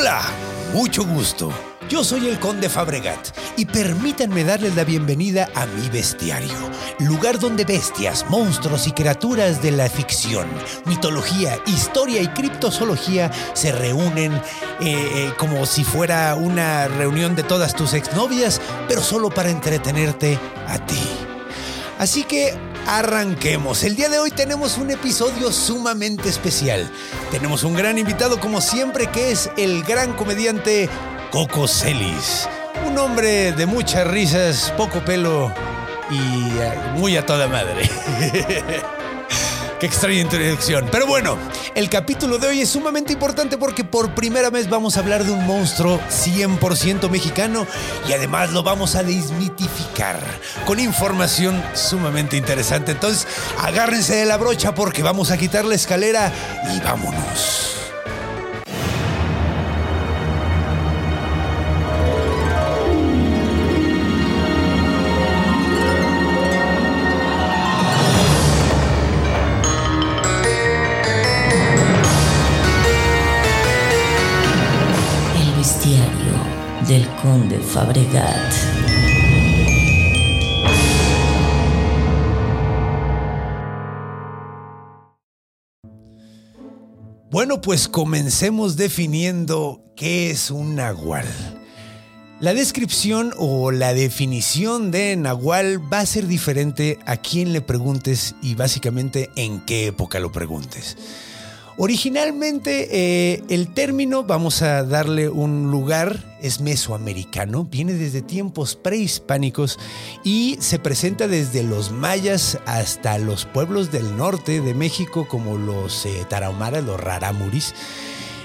Hola, mucho gusto. Yo soy el Conde Fabregat y permítanme darles la bienvenida a mi bestiario, lugar donde bestias, monstruos y criaturas de la ficción, mitología, historia y criptozoología se reúnen eh, eh, como si fuera una reunión de todas tus exnovias, pero solo para entretenerte a ti. Así que arranquemos. El día de hoy tenemos un episodio sumamente especial. Tenemos un gran invitado como siempre que es el gran comediante Coco Celis. Un hombre de muchas risas, poco pelo y eh, muy a toda madre. Qué extraña introducción. Pero bueno, el capítulo de hoy es sumamente importante porque por primera vez vamos a hablar de un monstruo 100% mexicano y además lo vamos a desmitificar con información sumamente interesante. Entonces, agárrense de la brocha porque vamos a quitar la escalera y vámonos. Conde Fabregat. Bueno, pues comencemos definiendo qué es un nahual. La descripción o la definición de nahual va a ser diferente a quien le preguntes y básicamente en qué época lo preguntes. Originalmente eh, el término, vamos a darle un lugar, es mesoamericano, viene desde tiempos prehispánicos y se presenta desde los mayas hasta los pueblos del norte de México como los eh, tarahumaras, los raramuris,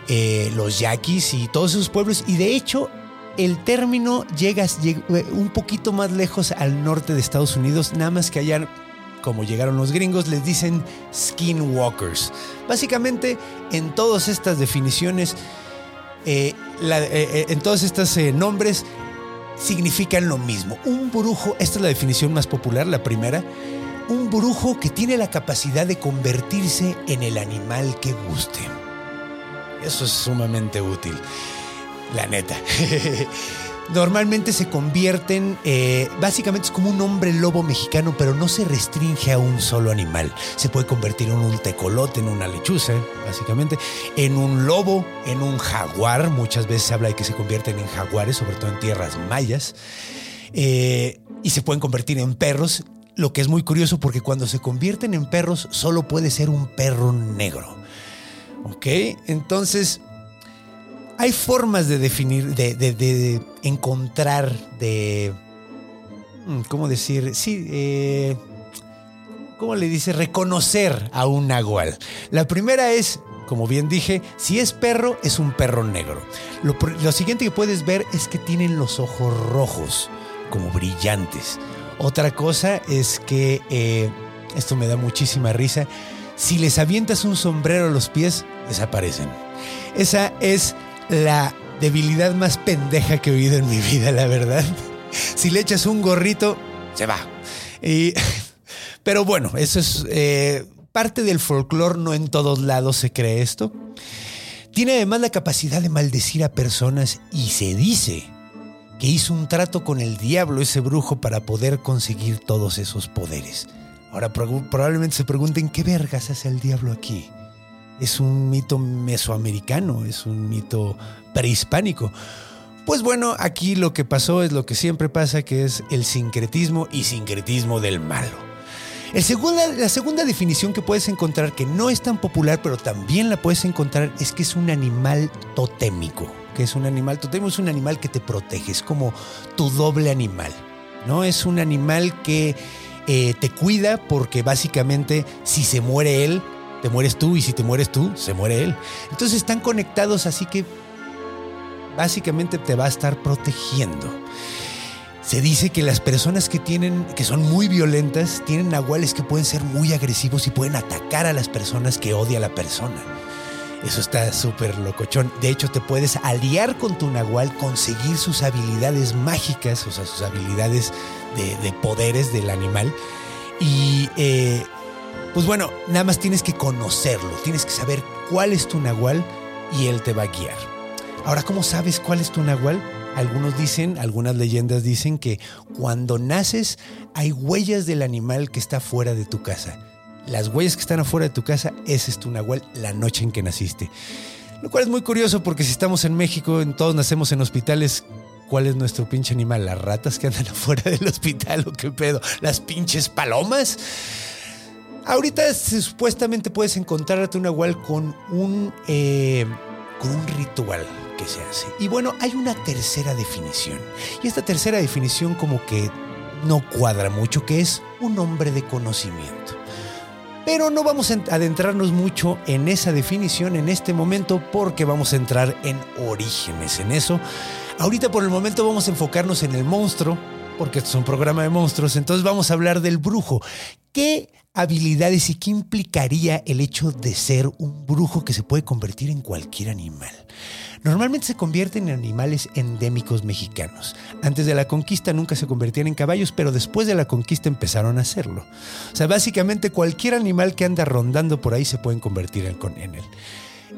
eh, los yaquis y todos esos pueblos. Y de hecho el término llega, llega un poquito más lejos al norte de Estados Unidos, nada más que allá como llegaron los gringos, les dicen skinwalkers. Básicamente, en todas estas definiciones, eh, eh, eh, en todos estos nombres, significan lo mismo. Un brujo, esta es la definición más popular, la primera, un brujo que tiene la capacidad de convertirse en el animal que guste. Eso es sumamente útil, la neta. Normalmente se convierten, eh, básicamente es como un hombre lobo mexicano, pero no se restringe a un solo animal. Se puede convertir en un tecolote, en una lechuza, básicamente, en un lobo, en un jaguar. Muchas veces se habla de que se convierten en jaguares, sobre todo en tierras mayas. Eh, y se pueden convertir en perros, lo que es muy curioso porque cuando se convierten en perros solo puede ser un perro negro. ¿Ok? Entonces, hay formas de definir, de, de- encontrar, de... mm, ¿Cómo decir? Sí, eh, ¿cómo le dice? Reconocer a un nahual. La primera es, como bien dije, si es perro, es un perro negro. Lo siguiente que puedes ver es que tienen los ojos rojos, como brillantes. Otra cosa es que, eh, esto me da muchísima risa, si les avientas un sombrero a los pies, desaparecen. Esa es la debilidad más pendeja que he oído en mi vida, la verdad. Si le echas un gorrito, se va. Y, pero bueno, eso es eh, parte del folclore, no en todos lados se cree esto. Tiene además la capacidad de maldecir a personas y se dice que hizo un trato con el diablo ese brujo para poder conseguir todos esos poderes. Ahora probablemente se pregunten qué vergas hace el diablo aquí. Es un mito mesoamericano, es un mito prehispánico. Pues bueno, aquí lo que pasó es lo que siempre pasa, que es el sincretismo y sincretismo del malo. El segunda, la segunda definición que puedes encontrar, que no es tan popular, pero también la puedes encontrar, es que es un animal totémico. Que es un animal totémico, es un animal que te protege, es como tu doble animal. ¿no? Es un animal que eh, te cuida porque básicamente si se muere él, te mueres tú y si te mueres tú, se muere él. Entonces están conectados así que básicamente te va a estar protegiendo. Se dice que las personas que tienen, que son muy violentas, tienen nahuales que pueden ser muy agresivos y pueden atacar a las personas que odia la persona. Eso está súper locochón. De hecho, te puedes aliar con tu nahual, conseguir sus habilidades mágicas, o sea, sus habilidades de, poderes del animal. Y eh, pues bueno, nada más tienes que conocerlo, tienes que saber cuál es tu nahual y él te va a guiar. Ahora, ¿cómo sabes cuál es tu nahual? Algunos dicen, algunas leyendas dicen que cuando naces hay huellas del animal que está fuera de tu casa. Las huellas que están afuera de tu casa, ese es tu nahual la noche en que naciste. Lo cual es muy curioso porque si estamos en México, todos nacemos en hospitales, ¿cuál es nuestro pinche animal? ¿Las ratas que andan afuera del hospital o qué pedo? ¿Las pinches palomas? Ahorita supuestamente puedes encontrar a tu nahual con un, eh, con un ritual que se hace. Y bueno, hay una tercera definición. Y esta tercera definición como que no cuadra mucho, que es un hombre de conocimiento. Pero no vamos a adentrarnos mucho en esa definición en este momento porque vamos a entrar en orígenes en eso. Ahorita por el momento vamos a enfocarnos en el monstruo, porque esto es un programa de monstruos, entonces vamos a hablar del brujo. ¿Qué habilidades y qué implicaría el hecho de ser un brujo que se puede convertir en cualquier animal? Normalmente se convierten en animales endémicos mexicanos. Antes de la conquista nunca se convertían en caballos, pero después de la conquista empezaron a hacerlo. O sea, básicamente cualquier animal que anda rondando por ahí se pueden convertir en, él.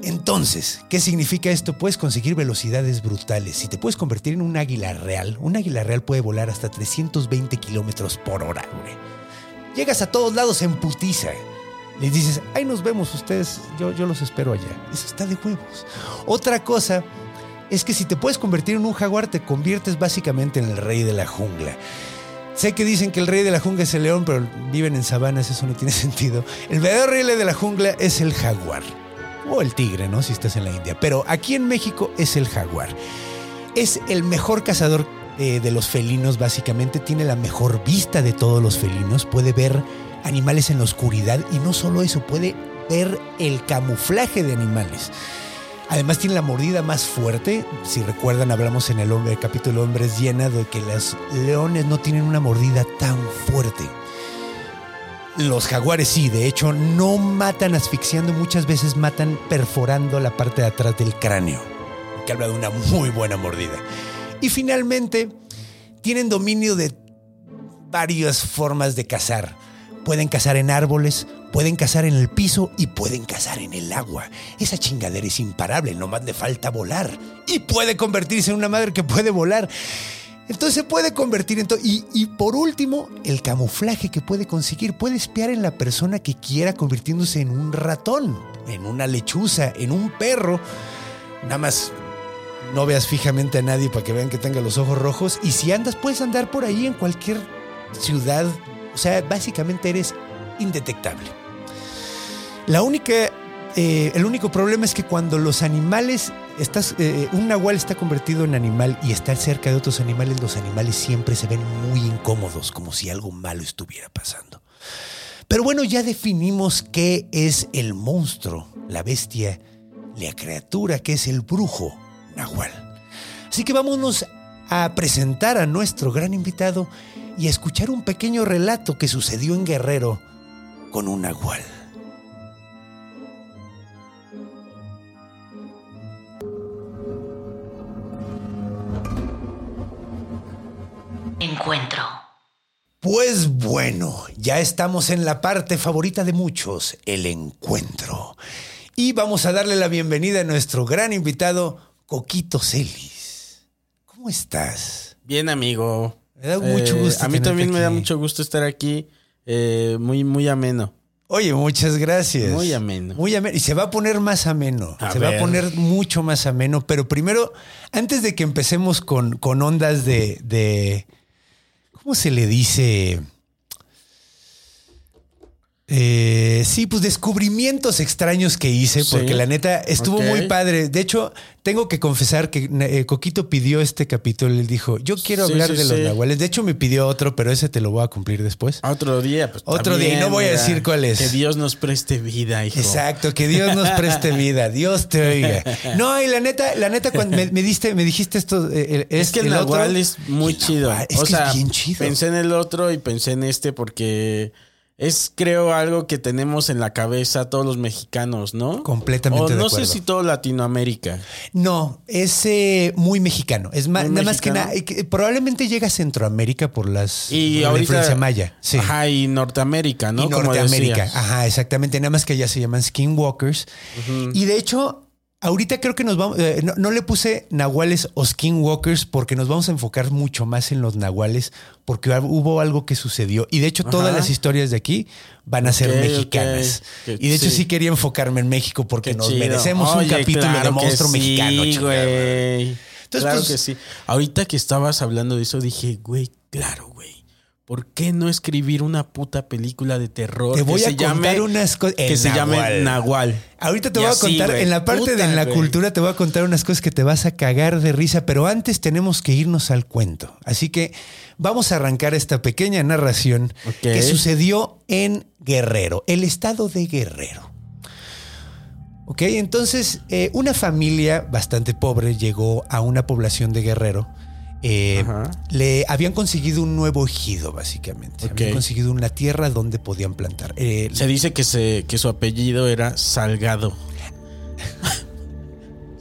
Entonces, ¿qué significa esto? Puedes conseguir velocidades brutales. Si te puedes convertir en un águila real, un águila real puede volar hasta 320 kilómetros por hora, Llegas a todos lados en putiza les dices, ahí nos vemos ustedes, yo, yo los espero allá. Eso está de huevos. Otra cosa es que si te puedes convertir en un jaguar, te conviertes básicamente en el rey de la jungla. Sé que dicen que el rey de la jungla es el león, pero viven en sabanas, eso no tiene sentido. El verdadero rey de la jungla es el jaguar. O el tigre, ¿no? Si estás en la India. Pero aquí en México es el jaguar. Es el mejor cazador eh, de los felinos, básicamente. Tiene la mejor vista de todos los felinos. Puede ver animales en la oscuridad y no solo eso, puede ver el camuflaje de animales. Además tiene la mordida más fuerte. Si recuerdan, hablamos en el, capítulo Hombres llena de que los leones no tienen una mordida tan fuerte. Los jaguares sí, de hecho no matan asfixiando, muchas veces matan perforando la parte de atrás del cráneo, que habla de una muy buena mordida. Y finalmente, tienen dominio de varias formas de cazar. Pueden cazar en árboles, pueden cazar en el piso y pueden cazar en el agua. Esa chingadera es imparable, nomás le falta volar. Y puede convertirse en una madre que puede volar. Entonces se puede convertir en todo. Y, y, por último, el camuflaje que puede conseguir. Puede espiar en la persona que quiera convirtiéndose en un ratón, en una lechuza, en un perro. Nada más no veas fijamente a nadie para que vean que tenga los ojos rojos. Y si andas, puedes andar por ahí en cualquier ciudad o sea, básicamente eres indetectable. La única, eh, el único problema es que cuando los animales, estás, eh, un nahual está convertido en animal y está cerca de otros animales, los animales siempre se ven muy incómodos, como si algo malo estuviera pasando. Pero bueno, ya definimos qué es el monstruo, la bestia, la criatura, que es el brujo nahual. Así que vámonos a presentar a nuestro gran invitado y escuchar un pequeño relato que sucedió en Guerrero con un nahual. Encuentro. Pues bueno, ya estamos en la parte favorita de muchos, el encuentro. Y vamos a darle la bienvenida a nuestro gran invitado, Coquito Celis. ¿Cómo estás? Bien, amigo. Me da mucho Eh, gusto. a mí también me da mucho gusto estar aquí. eh, muy, muy ameno. Oye, muchas gracias. Muy ameno. Muy ameno. Y se va a poner más ameno. A se va a poner mucho más ameno. Pero primero, antes de que empecemos con, con ondas de, de- ¿Cómo se le dice? Eh, sí, pues descubrimientos extraños que hice, Sí. porque la neta estuvo muy padre. De hecho, tengo que confesar que eh, Coquito pidió este capítulo. Él dijo, yo quiero Sí, hablar sí, de los nahuales. De hecho, me pidió otro, pero ese te lo voy a cumplir después. Otro día, pues. Otro día, y no voy a decir cuál es. Que Dios nos preste vida, hijo. Exacto, que Dios nos preste vida, Dios te oiga. No, y la neta, la neta, cuando me, me diste, me dijiste esto, eh, el- Es que el, otro- Nahual es muy el chido. Es o que sea, es bien chido. pensé en el otro y pensé en este porque es, creo, algo que tenemos en la cabeza todos los mexicanos, ¿no? Completamente O de no acuerdo. sé si todo Latinoamérica. No, es eh, muy mexicano. Es más, nada más que nada. probablemente llega a Centroamérica por las Y por la ahorita. influencia maya. Sí. Ajá, y Norteamérica, ¿no? y Norteamérica. Ajá, exactamente. Nada más que allá se llaman skinwalkers. Y de hecho, ahorita creo que nos vamos. eh, no, no le puse nahuales o skinwalkers porque nos vamos a enfocar mucho más en los nahuales porque hubo algo que sucedió. Y de hecho, todas las historias de aquí van a ser mexicanas. Y de hecho, Sí. sí. quería enfocarme en México porque Qué nos chido. merecemos un capítulo claro de monstruo sí, mexicano. güey. Entonces, claro pues- que sí. Ahorita que estabas hablando de eso, dije, güey, claro, güey. ¿Por qué no escribir una puta película de terror Te voy que a se contar llame, unas cosas. que se llame Nahual? Ahorita te Y voy a contar, en la parte Puta, de la cultura te voy a contar unas cosas que te vas a cagar de risa, pero antes tenemos que irnos al cuento. Así que vamos a arrancar esta pequeña narración que sucedió en Guerrero, el estado de Guerrero. Ok, entonces eh, una familia bastante pobre llegó a una población de Guerrero. Eh, le habían conseguido un nuevo ejido, básicamente. Habían conseguido una tierra donde podían plantar. Eh, Se dice que, se, que su apellido era Salgado.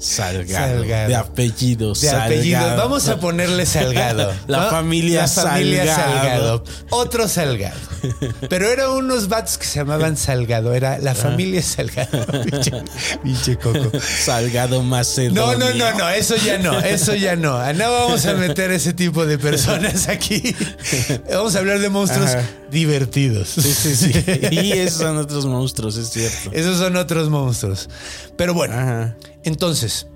Salgado. Salgado. De apellido. De Salgado. apellido. Vamos a ponerle Salgado. La ¿no? familia La familia Salgado. Salgado. Otro Salgado. Pero eran unos vatos que se llamaban Salgado. Era la familia Salgado. Pinche, coco. Salgado Macedonio. No, no, no, no. Eso ya no. Eso ya no. No vamos a meter ese tipo de personas aquí. Vamos a hablar de monstruos Ajá. divertidos. Sí, sí, sí. Y esos son otros monstruos, es cierto. Esos son otros monstruos. Pero bueno. Ajá. Entonces,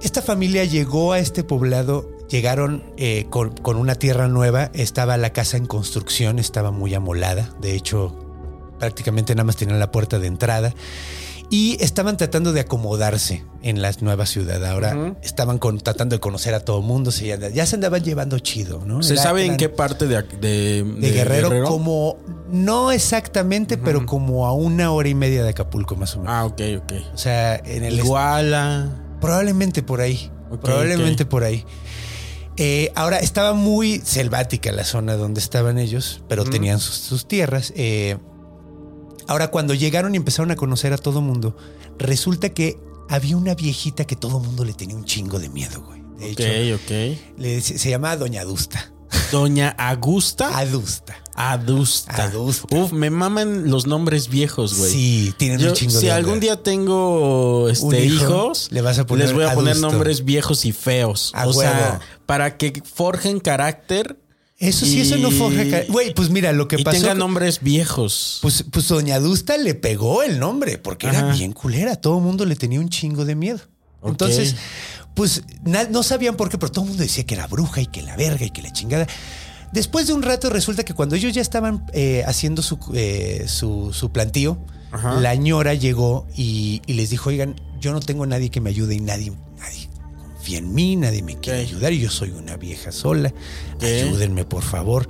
esta familia llegó a este poblado, llegaron eh, con, con una tierra nueva, estaba la casa en construcción, estaba muy amolada, de hecho prácticamente nada más tenían la puerta de entrada y estaban tratando de acomodarse en la nueva ciudad. Ahora estaban con- tratando de conocer a todo el mundo, se, ya, se andaban llevando chido, ¿no? ¿Se Era- sabe en qué parte de, de, de Guerrero, como no exactamente, pero como a una hora y media de Acapulco más o menos. Ah, ok, ok. O sea, en el Iguala. probablemente por ahí, probablemente por ahí. Eh, ahora estaba muy selvática la zona donde estaban ellos, pero tenían sus, sus tierras. Eh, ahora cuando llegaron y empezaron a conocer a todo mundo, resulta que había una viejita que todo mundo le tenía un chingo de miedo, güey. De Ok, hecho, ok. le se llamaba Doña Adusta. Doña Agusta. Adusta. Adusta. Adusta. Uf, me maman los nombres viejos, güey. Sí, tienen Yo, un chingo si de algún onda. día tengo este, hijo, hijos, le vas a poner les voy a poner nombres viejos y feos. A o sea, para que forjen carácter Eso sí, eso no ca- Güey, pues mira, lo que y pasó. tengan nombres viejos. Pues, pues Doña Adusta le pegó el nombre porque era bien culera. Todo el mundo le tenía un chingo de miedo. Entonces, pues no sabían por qué, pero todo el mundo decía que era bruja y que la verga y que la chingada. Después de un rato resulta que cuando ellos ya estaban eh, haciendo su, eh, su, su plantío, Ajá. la ñora llegó y, y les dijo, oigan, yo no tengo nadie que me ayude y nadie, nadie confía en mí, nadie me quiere ayudar yo soy una vieja sola. Ayúdenme, por favor.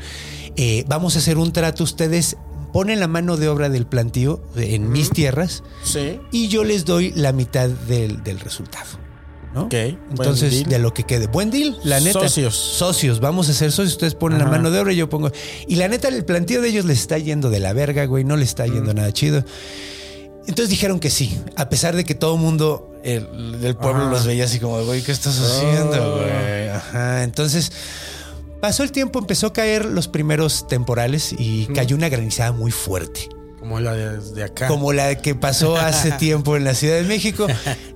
Eh, vamos a hacer un trato. Ustedes ponen la mano de obra del plantío en mis tierras Sí. y yo les doy la mitad del, del resultado. ¿no? Ok, buen Entonces, de lo que quede. Buen deal, la neta. Socios. Socios, vamos a ser socios. Ustedes ponen la mano de obra y yo pongo. Y la neta, el plantío de ellos les está yendo de la verga, güey. No les está yendo nada chido. Entonces dijeron que sí, a pesar de que todo el mundo el- del pueblo Ajá. los veía así como, güey, ¿qué estás haciendo, Oh. güey? Ajá. Entonces pasó el tiempo, empezó a caer los primeros temporales y cayó una granizada muy fuerte. Como la de, de acá. Como la que pasó hace tiempo en la Ciudad de México.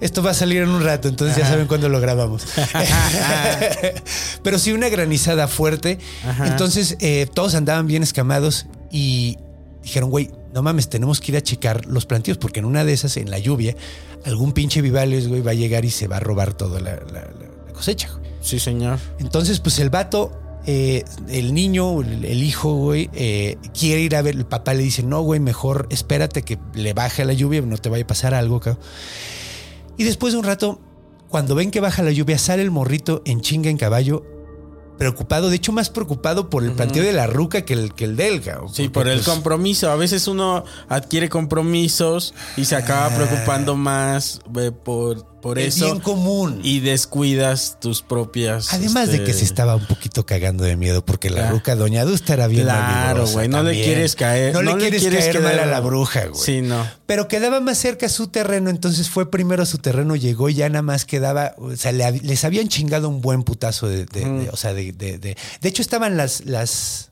Esto va a salir en un rato, entonces ya saben cuándo lo grabamos. Pero sí, una granizada fuerte. Ajá. Entonces eh, todos andaban bien escamados y dijeron, güey, no mames, tenemos que ir a checar los plantíos porque en una de esas, en la lluvia, algún pinche Vivales, güey, va a llegar y se va a robar toda la, la- la- la cosecha. güey. Sí, señor. Entonces, pues el vato eh, el niño, el, el hijo, güey, eh, quiere ir a ver. El papá le dice, no, güey, mejor espérate que le baje la lluvia, no te vaya a pasar algo, cabrón. Y después de un rato, cuando ven que baja la lluvia, sale el morrito en chinga en caballo, preocupado, de hecho más preocupado por el planteo de la ruca que el, que el del. Sí, por el pues, compromiso. A veces uno adquiere compromisos y se acaba preocupando más eh, por, por Es eso. bien común. Y descuidas tus propias. Además de que este, se estaba un poquito cagando de miedo porque la Claro. ruca Doña Dusta era bien Claro, güey. No le quieres caer. No, le quieres caer quedar- mal a la bruja, güey. Sí, no. Pero quedaba más cerca su terreno, entonces fue primero a su terreno, llegó y ya nada más quedaba, o sea, le- les habían chingado un buen putazo de, de- de- o sea, de, de, de- de hecho estaban las, las,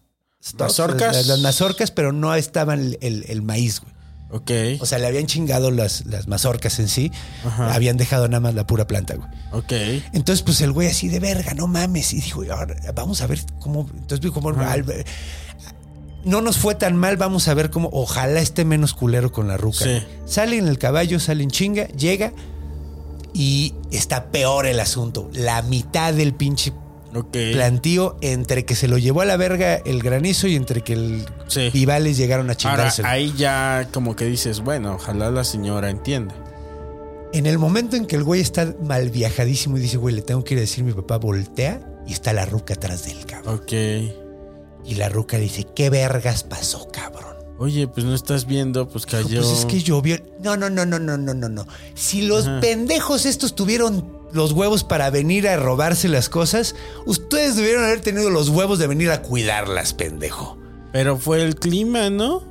¿Mazorcas? las, las mazorcas, pero no estaban el, el- el maíz, güey. Ok. O sea, le habían chingado las, las mazorcas en sí, Ajá. habían dejado nada más la pura planta, güey. Ok. Entonces, pues el güey así de verga, no mames. Y dijo, vamos a ver cómo. Entonces dijo, como, no nos fue tan mal, vamos a ver cómo. Ojalá esté menos culero con la ruca. Sí. Sale en el caballo, sale en chinga, llega y está peor el asunto. La mitad del pinche Ok. plantío entre que se lo llevó a la verga el granizo y entre que el Sí. Vivales llegaron a Ahora, chingarse. ahí ya como que dices, bueno, ojalá la señora entienda. En el momento en que el güey está mal viajadísimo y dice, güey, le tengo que ir a decir mi papá, voltea y está la ruca atrás del cabrón. Ok. Y la ruca dice, ¿qué vergas pasó, cabrón? Oye, pues no estás viendo, pues Dijo, cayó. Pues es que llovió. No, no, no, no, no, no, no, no. Si los Ajá. pendejos estos tuvieron los huevos para venir a robarse las cosas, ustedes debieron haber tenido los huevos de venir a cuidarlas, pendejo. Pero fue el clima, ¿no?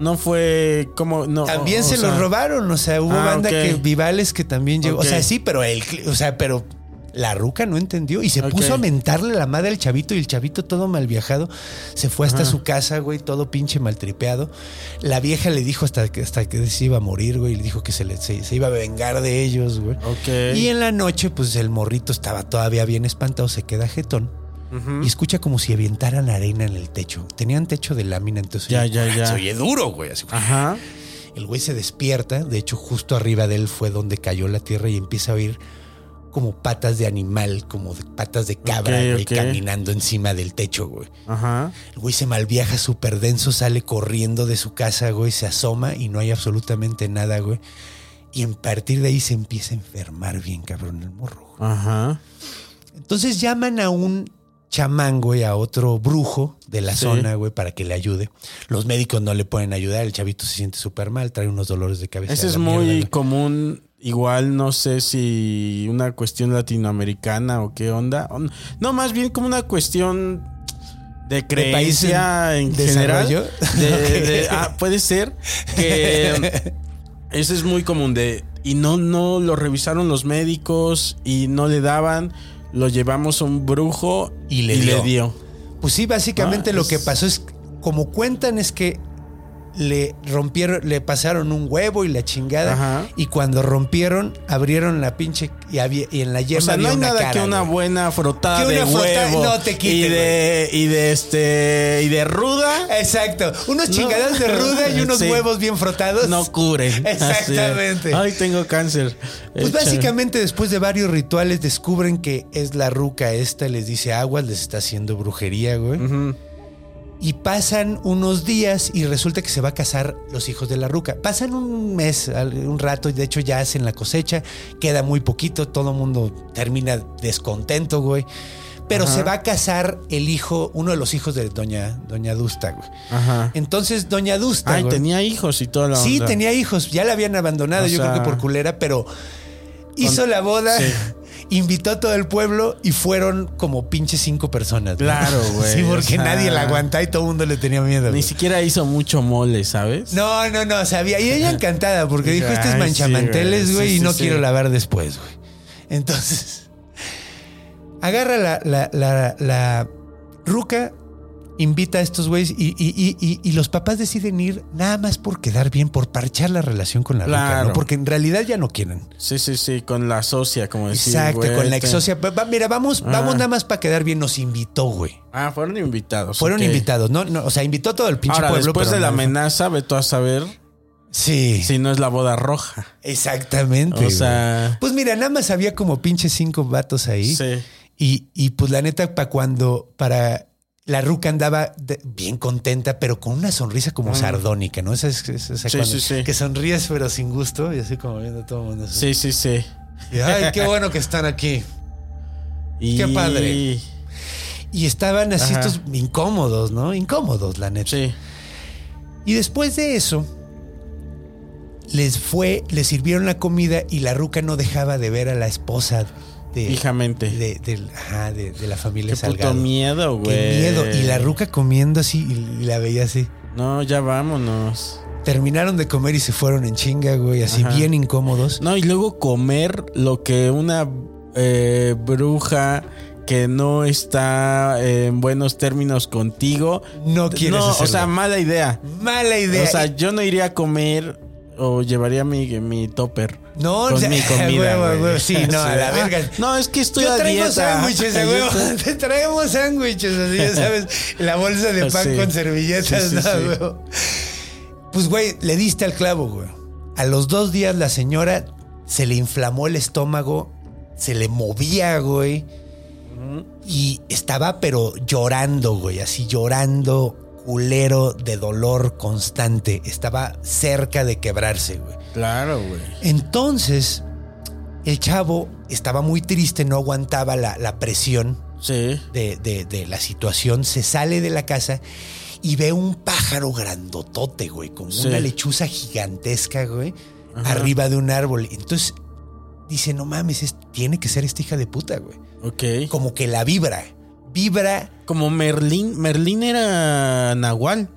No fue como. No, También o se los robaron, o sea, hubo Ah, banda que Vivales que también llegó. O sea, sí, pero el, o sea, pero la ruca no entendió y se puso a mentarle la madre al chavito y el chavito todo mal viajado se fue hasta Ajá. su casa, güey, todo pinche maltripeado. La vieja le dijo hasta que hasta que se iba a morir, güey, y le dijo que se, le, se, se iba a vengar de ellos, güey. Y en la noche, pues el morrito estaba todavía bien espantado, se queda jetón. Y escucha como si aventaran arena en el techo. Tenían techo de lámina, entonces Ya, oye, ya, ya. se oye duro, güey. Así, Ajá. el güey se despierta, de hecho justo arriba de él fue donde cayó la tierra y empieza a oír como patas de animal, como de patas de cabra, Ok, güey, caminando encima del techo, güey. Ajá. El güey se malviaja súper denso, sale corriendo de su casa, güey, se asoma y no hay absolutamente nada, güey. Y en partir de ahí se empieza a enfermar bien, cabrón, el morro. güey. Ajá. Entonces llaman a un chamán, güey, a otro brujo de la Sí. zona, güey, para que le ayude. Los médicos no le pueden ayudar, el chavito se siente súper mal, trae unos dolores de cabeza. Ese es mierda, muy güey. común. Igual no sé si una cuestión latinoamericana o qué onda. No, más bien como una cuestión de creencia en general. desarrollo? De- Ok. de- ah, puede ser que eso es muy común de y no no lo revisaron los médicos y no le daban, lo llevamos a un brujo Y le dio. dio. Pues sí, básicamente Ah, lo es- que pasó es, como cuentan, es que le rompieron, le pasaron un huevo y la chingada. Ajá. Y cuando rompieron, abrieron la pinche y, había, y en la O yema sea, no había hay una nada cara, que una güey. buena frotada Que de huevo no te quite, y de y de este y de ruda Exacto. Unos No. chingadas de ruda y unos Sí. huevos bien frotados. no curen. Exactamente. Ay, tengo cáncer. Pues básicamente después de varios rituales descubren que es la ruca esta, les dice aguas, les está haciendo brujería, güey. Ujú. Y pasan unos días y resulta que se va a casar los hijos de la ruca. Pasan un mes, un rato, y de hecho ya hacen la cosecha, queda muy poquito, todo el mundo termina descontento, güey. Pero Ajá. se va a casar el hijo, uno de los hijos de doña, doña Dusta, güey. Ajá. Entonces, doña Dusta. Ay, güey, tenía hijos y toda la Sí, onda. tenía hijos, ya la habían abandonado, O yo sea, creo que por culera, pero hizo con- la boda, sí. invitó a todo el pueblo y fueron como pinche cinco personas. Claro, güey, Sí, o porque sea, nadie la aguantaba y todo el mundo le tenía miedo. Ni güey. siquiera hizo mucho mole, ¿sabes? No, no, no, sabía. Y ella encantada porque dijo, este es manchamanteles, sí, güey, y no sí, quiero sí. lavar después, güey. Entonces, agarra la, la, la, la ruca, invita a estos güeyes y, y- y- y- los papás deciden ir nada más por quedar bien, por parchar la relación con la Claro. ¿no? Porque en realidad ya no quieren. Sí, sí, sí, con la socia, como decir. Exacto, güey, con la. Va- va- Mira, vamos, Ah. vamos nada más para quedar bien. Nos invitó, güey. Ah, fueron invitados. Fueron invitados, ¿no? no o sea, invitó todo el pinche Ahora, pueblo. después pero de la no- amenaza, ve tú a saber Sí. si no es la boda roja. Exactamente. O sea- güey. Pues mira, nada más había como pinche cinco vatos ahí. Sí. Y, y pues la neta, para cuando, para la ruca andaba de- bien contenta, pero con una sonrisa como sardónica, ¿no? Esa es, esa- esa Mm. Sí, cuando- sí, sí. Que sonríes pero sin gusto y así como viendo a todo el mundo. así. Sí, sí, sí. Y, Ay, qué bueno que están aquí. Y... Qué padre. Y estaban así Ajá. estos incómodos, ¿no? Incómodos, la neta. Sí. Y después de eso, les fue, les sirvieron la comida y la ruca no dejaba de ver a la esposa de, Fijamente. de, del- ajá, de- de la familia Qué puto Salgado. miedo, güey. Qué miedo. Y la ruca comiendo así y, la veía así. No, ya vámonos. Terminaron de comer y se fueron en chinga, güey, así Ajá. bien incómodos. No, y luego comer lo que una eh, bruja que no está en buenos términos contigo. No quieres No, o sea, mala idea. Mala idea. O sea, yo no iría a comer o llevaría mi, mi topper. No, con o sea, mi comida. huevo, sí, no, a la Ah, verga. no, es que estoy Yo a traigo dieta. sándwiches, huevo. Te traemos sándwiches, así ya sabes. La bolsa de pan Sí. con servilletas, Sí, sí, ¿no, huevo? Pues, güey, le diste al clavo, güey. A los dos días la señora se le inflamó el estómago, se le movía, güey. Y estaba, pero llorando, güey, así llorando, culero de dolor constante. Estaba cerca de quebrarse, güey. Claro, güey. Entonces, el chavo estaba muy triste, no aguantaba la, la presión Sí. de, de- de la situación, se sale de la casa y ve un pájaro grandotote, güey, como Sí. una lechuza gigantesca, güey, Ajá. arriba de un árbol. Entonces dice, no mames, es- tiene que ser esta hija de puta, güey. Ok. Como que la vibra, vibra Como Merlín. Merlín era Nahual.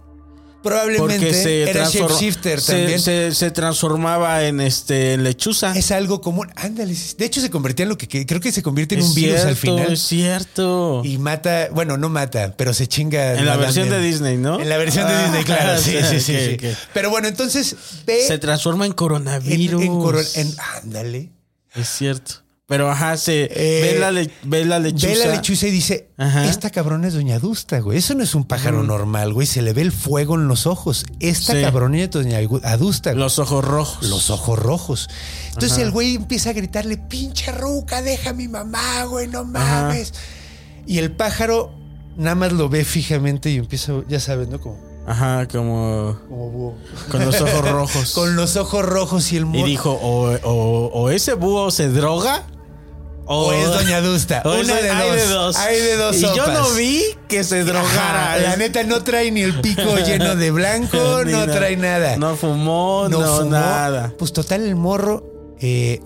probablemente Porque se, era shapeshifter también. se- se transformaba en este en lechuza. es algo común. Ándale, de hecho se convertía en lo que que- creo que se convierte en Es un virus al final. Es cierto. Y mata, bueno, no mata, pero se chinga. En la versión de. Disney, ¿no? En la versión de Ah, Disney, claro. Sí, sí, sí. Pero bueno, entonces ve Se transforma en en, coronavirus. en coro- en- ándale. Es cierto. Pero ajá, se Eh, ve, la le- ve la lechuza. Ve la lechuza y dice: Ajá. Esta cabrona es Doña Adusta, güey. Eso no es un pájaro normal, güey. Se le ve el fuego en los ojos. Esta Sí. cabrona es Doña Adusta. güey. Los ojos rojos. los ojos rojos. Entonces Ajá. el güey empieza a gritarle, pinche ruca, deja a mi mamá, güey, no mames. Y el pájaro nada más lo ve fijamente y empieza, ya sabes, ¿no? Como, Ajá, como como búho. con los ojos rojos. Con los ojos rojos y el Y mo- dijo, o, o- o ese búho se droga. O es Doña Adusta. o Una de hay dos. de dos. Hay de dos Y yo no vi que se drogara. Ajá, la neta no trae ni el pico lleno de blanco, no nada. trae nada. No fumó, no, fumó. nada. Pues total, el morro eh,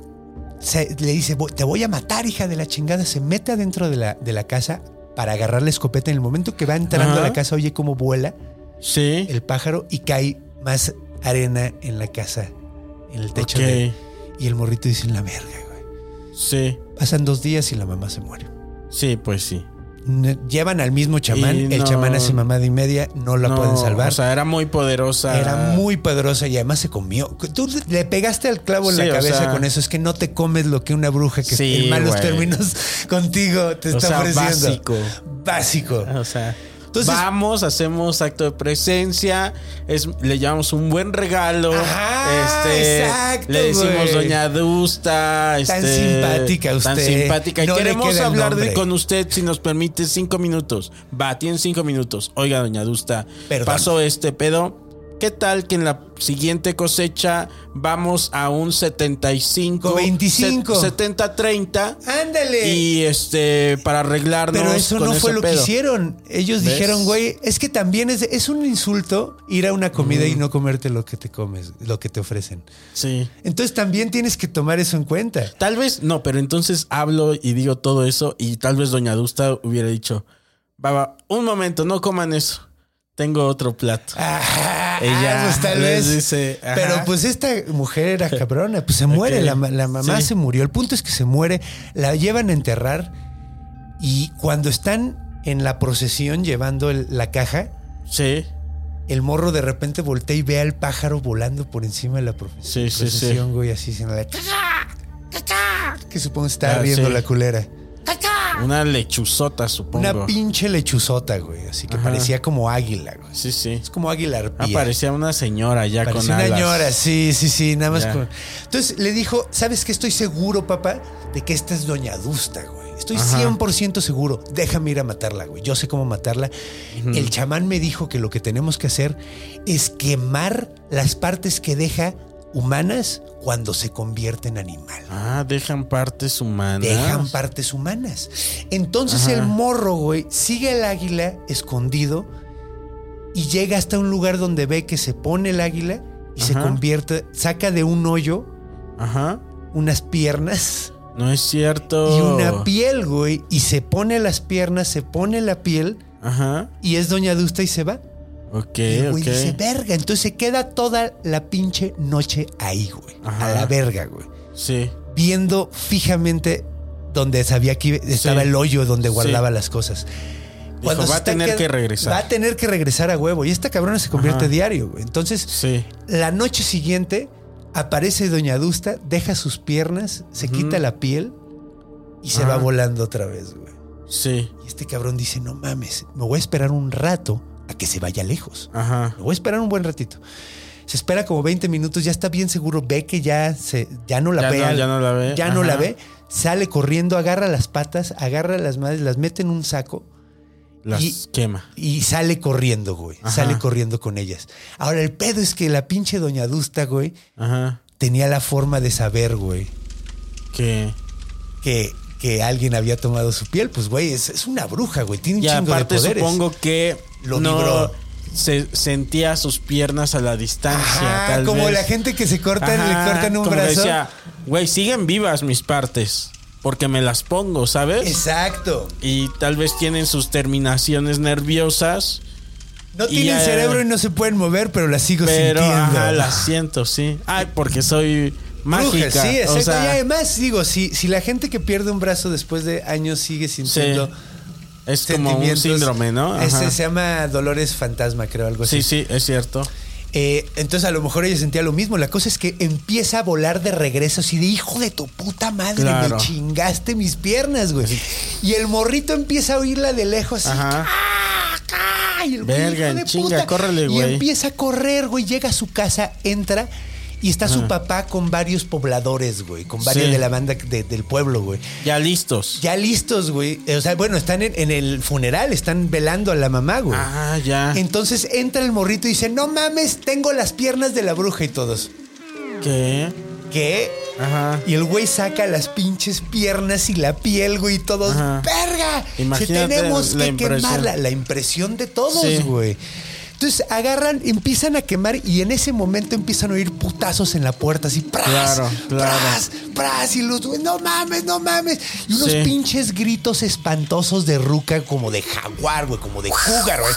se- le dice, "Voy- te voy a matar, hija de la chingada. Se mete adentro de la, de la casa para agarrar la escopeta. En el momento que va entrando Ajá. a la casa, oye cómo vuela Sí. el pájaro y cae más arena en la casa, en el techo. Ok. de- y el morrito dice, la verga, güey. Sí. Pasan dos días y la mamá se muere. Sí, pues sí. Llevan al mismo chamán, Y el no- chamán hace mamada y media, no la No, pueden salvar. O sea, era muy poderosa. Era muy poderosa y además se comió. Tú le pegaste al clavo en Sí, la o cabeza sea- con eso. Es que no te comes lo que una bruja que Sí, en malos términos contigo te O está sea, ofreciendo. básico. Básico. O sea, Entonces- vamos, hacemos acto de presencia, es, le llevamos un buen regalo. Ajá, este, exacto, Le decimos. Doña Adusta. Tan este, simpática Tan usted. simpática. Y No queremos hablar de- con usted si nos permite cinco minutos. Va, tienen cinco minutos. Oiga, Doña Adusta, Perdón. pasó este pedo. ¿Qué tal que en la siguiente cosecha vamos a un 75? 25. 70-30. Ándale. Y este, para arreglarnos. Pero eso con no fue lo que hicieron. Ellos ¿Ves? dijeron, güey, es que también es, es un insulto ir a una comida y no comerte lo que te comes, lo que te ofrecen. Sí. Entonces también tienes que tomar eso en cuenta. Tal vez, no, pero entonces hablo y digo todo eso y tal vez Doña Adusta hubiera dicho, baba, un momento, no coman eso. Tengo otro plato. Ajá, Ella pues tal vez. dice, ajá. pero pues esta mujer era cabrona, pues se muere, la, ma- la mamá Sí. se murió. El punto es que se muere, la llevan a enterrar y cuando están en la procesión llevando el- la caja, Sí, el morro de repente voltea y ve al pájaro volando por encima de la profe- Sí, sí, procesión, sí. güey, así "Caca, caca", que supongo está Ah, riendo la culera. Una lechuzota, supongo. Una pinche lechuzota, güey, así que Ajá. parecía como águila, güey. Sí, sí. Es como águila arpía. Ah, parecía una señora ya con Parecía una alas. señora, sí, sí, sí, nada más. Con- Entonces le dijo, ¿sabes qué? Estoy seguro, papá, de que esta es Doña Adusta, güey. Estoy Ajá. 100% seguro. Déjame ir a matarla, güey. Yo sé cómo matarla. El chamán me dijo que lo que tenemos que hacer es quemar las partes que deja humanas cuando se convierte en animal. Ah, dejan partes humanas. Dejan partes humanas. Entonces Ajá. el morro, güey, sigue al águila escondido y llega hasta un lugar donde ve que se pone el águila y se convierte, saca de un hoyo Ajá. unas piernas No es cierto. y una piel, güey, y se pone las piernas, se pone la piel Ajá. y es Doña Dusta y se va. Ok, Y el güey ok. dice, verga, entonces se queda toda la pinche noche ahí, güey. Ajá. A la verga, güey. Sí. Viendo fijamente donde sabía que estaba Sí. el hoyo donde Sí. guardaba las cosas. Dijo, se "Va a tener qued- que regresar". Va a tener que regresar a huevo. Y esta cabrona se convierte Ajá. diario, güey. Entonces, Sí. la noche siguiente aparece Doña Dusta, deja sus piernas, se quita la piel y se Ajá. va volando otra vez, güey. Sí. Y este cabrón dice, no mames, me voy a esperar un rato a que se vaya lejos. Ajá. Me voy a esperar un buen ratito. Se espera como 20 minutos, ya está bien seguro, ve que ya, se, ya no la Ya ve. no- al- ya no la ve, Ya no la ve. Sale corriendo, agarra las patas, agarra las madres, las mete en un saco Las Y- quema. y sale corriendo, güey. Ajá. Sale corriendo con ellas. Ahora, el pedo es que la pinche Doña Dusta, güey, Ajá. tenía la forma de saber, güey, Que. que, que alguien había tomado su piel. Pues, güey, es, es una bruja, güey. Tiene un Y chingo de aparte poderes. supongo que Lo no vibró. se sentía sus piernas a la distancia. Ajá, tal como vez. la gente que se corta, Ajá, le cortan un como brazo. decía, güey, siguen vivas mis partes. Porque me las pongo, ¿sabes? Exacto. Y tal vez tienen sus terminaciones nerviosas. No tienen cerebro y no se pueden mover, pero las sigo Pero, sintiendo. ajá, las siento, sí. Ay, porque soy mágica. Sí, exacto. O sea, y además, digo, si, si la gente que pierde un brazo después de años sigue sintiendo Sí. Es como un síndrome, ¿no? Ajá. Ese se llama dolores fantasma, creo, algo así. Sí, sí, es cierto. Eh, entonces a lo mejor ella sentía lo mismo. La cosa es que empieza a volar de regreso así de hijo de tu puta madre, Claro. me chingaste mis piernas, güey. Y el morrito empieza a oírla de lejos así. Ajá. ¡ah, ah! Y el Verga, hijo de chinga, puta. córrele, Y güey. empieza a correr, güey. Llega a su casa, entra. Y está su papá con varios pobladores, güey. Con varios Sí. de la banda de- del pueblo, güey. Ya listos. Ya listos, güey. O sea, bueno, están en, en el funeral, están velando a la mamá, güey. Ah, ya. Entonces entra el morrito y dice, no mames, tengo las piernas de la bruja y todos. ¿Qué? ¿Qué? Ajá. Y el güey saca las pinches piernas y la piel, güey, y todos, Ajá. ¡verga! Si Imagínate tenemos la que impresión. quemarla. La impresión de todos, Sí. güey. Entonces agarran, empiezan a quemar y en ese momento empiezan a oír putazos en la puerta, así, ¡pras! Claro, claro. ¡pras! ¡pras! Y los, güey, no mames, no mames. Y unos Sí. pinches gritos espantosos de ruca, como de jaguar, güey, como de cougar, güey.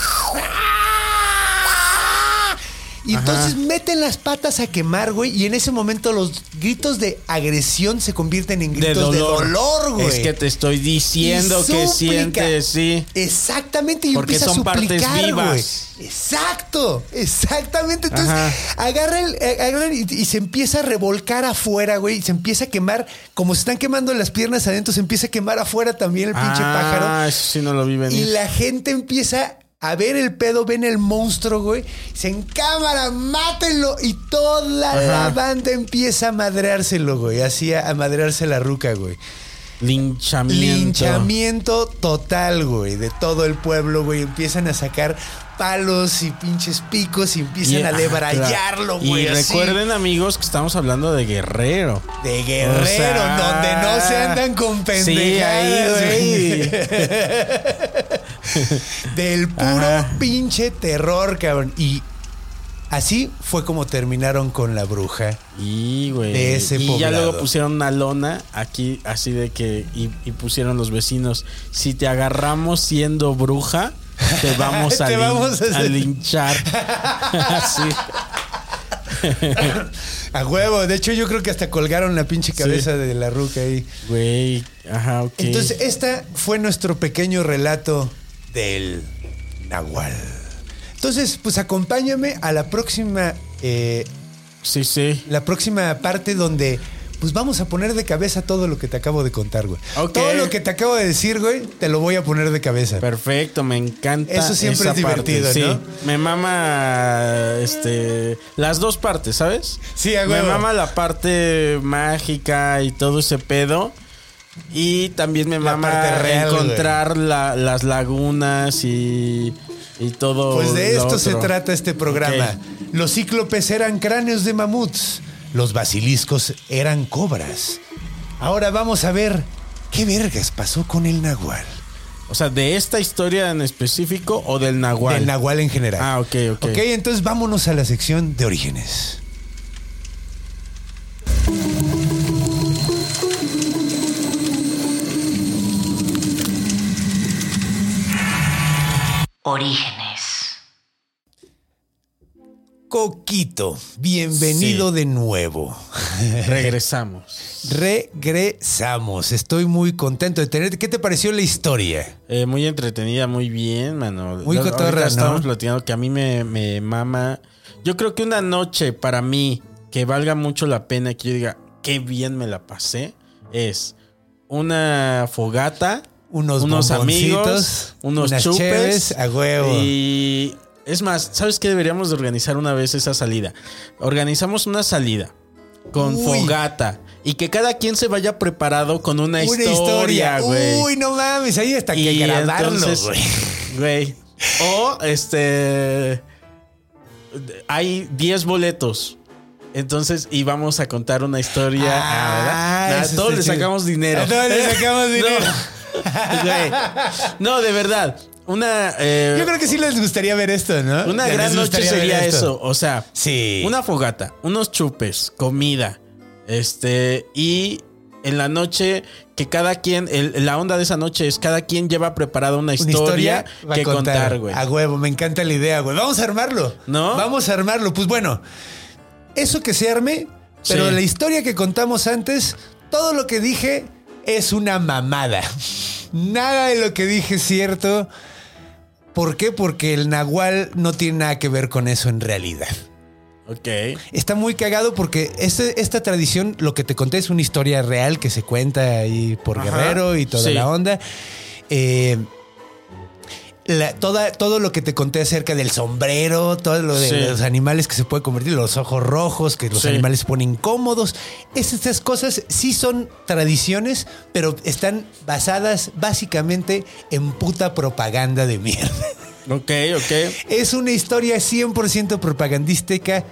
Y entonces meten las patas a quemar, güey. Y en ese momento los gritos de agresión se convierten en gritos de dolor. dolor, güey. Es que te estoy diciendo Y que sientes, sí. Exactamente, y Porque empieza son a partes suplicar, vivas. güey. Exacto, exactamente. Entonces, agarra, el- eh, y, y se empieza a revolcar afuera, güey. Y se empieza a quemar, como se están quemando las piernas adentro, se empieza a quemar afuera también el pinche pájaro. Ah, eso sí no lo vi venir. Y la gente empieza a ver el pedo, ven el monstruo, güey. Se en cámara, mátenlo. Y toda la banda empieza a madreárselo, güey. Así a, a madrearse la ruca, güey. Linchamiento. Linchamiento total, güey, de todo el pueblo, güey. Empiezan a sacar palos y pinches picos y empiezan Y- a ajá, debrayarlo, güey. Y así. recuerden, amigos, que estamos hablando de guerrero. De guerrero, O sea, donde no se andan con pendejadas, Sí, ahí, güey. Del puro Ajá. pinche terror, cabrón. Y así fue como terminaron con la bruja. Y, güey. De ese y ya luego pusieron una lona aquí, así de que. Y, y pusieron los vecinos: si te agarramos siendo bruja, te vamos a, Te lin- vamos a linchar. Así. A huevo. De hecho, yo creo que hasta colgaron la pinche cabeza de la ruca ahí. Güey. Ajá, ok. Entonces, esta fue nuestro pequeño relato del Nahual. Entonces, pues acompáñame a la próxima, eh, sí, sí. la próxima parte donde pues vamos a poner de cabeza todo lo que te acabo de contar, güey. Ok. Todo lo que te acabo de decir, güey, te lo voy a poner de cabeza. Perfecto, me encanta. Eso siempre esa es divertido, parte, ¿no? Me mama este las dos partes, ¿sabes? Sí, a Me mama la parte mágica y todo ese pedo. Y también me La mama parte real, encontrar la- las lagunas y, y todo. Pues de esto se trata este programa. Los cíclopes eran cráneos de mamuts. Los basiliscos eran cobras. Ahora vamos a ver qué vergas pasó con el nahual. O sea, de esta historia en específico o del nahual. Del nahual en general. Ah, ok, ok. Ok, entonces vámonos a la sección de orígenes. Orígenes. Coquito, bienvenido Sí. de nuevo. Regresamos. Regresamos. Estoy muy contento de tenerte. ¿Qué te pareció la historia? Eh, muy entretenida, muy bien, mano. Muy cotorra, ¿no? Estamos platicando que a mí me, me mama. Yo creo que una noche para mí que valga mucho la pena que yo diga qué bien me la pasé es una fogata, Unos unos amigos, unos chupes cheves, a huevo. Y es más, ¿sabes qué deberíamos de organizar una vez esa salida? Organizamos una salida con Uy. fogata y que cada quien se vaya preparado con una, historia, güey. Uy, no mames, ahí hasta que grabarlo, güey. O este. Hay 10 boletos. Entonces íbamos a contar una historia. Ah, eso todos le sacamos dinero. A todos le sacamos dinero. No, de verdad. Una. eh, Yo creo que sí les gustaría ver esto, ¿no? una Les gran noche sería eso. O sea, Sí. una fogata, unos chupes, comida. Este. Y en la noche, que cada quien. el- la onda de esa noche es cada quien lleva preparada una Una historia, a que contar, güey. A huevo, me encanta la idea, güey. Vamos a armarlo. ¿No? Vamos a armarlo. Pues bueno, eso que se arme, pero Sí. la historia que contamos antes, todo lo que dije es una mamada. Nada de lo que dije es cierto. ¿Por qué? Porque el nahual no tiene nada que ver con eso en realidad. Ok. Está muy cagado porque este- esta tradición, lo que te conté es una historia real que se cuenta ahí por Ajá, Guerrero y toda sí. la onda. Eh, la- toda, todo lo que te conté acerca del sombrero, todo lo de Sí. los animales que se puede convertir, los ojos rojos, que los Sí. animales se ponen incómodos. Es- Estas cosas sí son tradiciones, pero están basadas básicamente en puta propaganda de mierda. Ok, ok. Es una historia 100% propagandística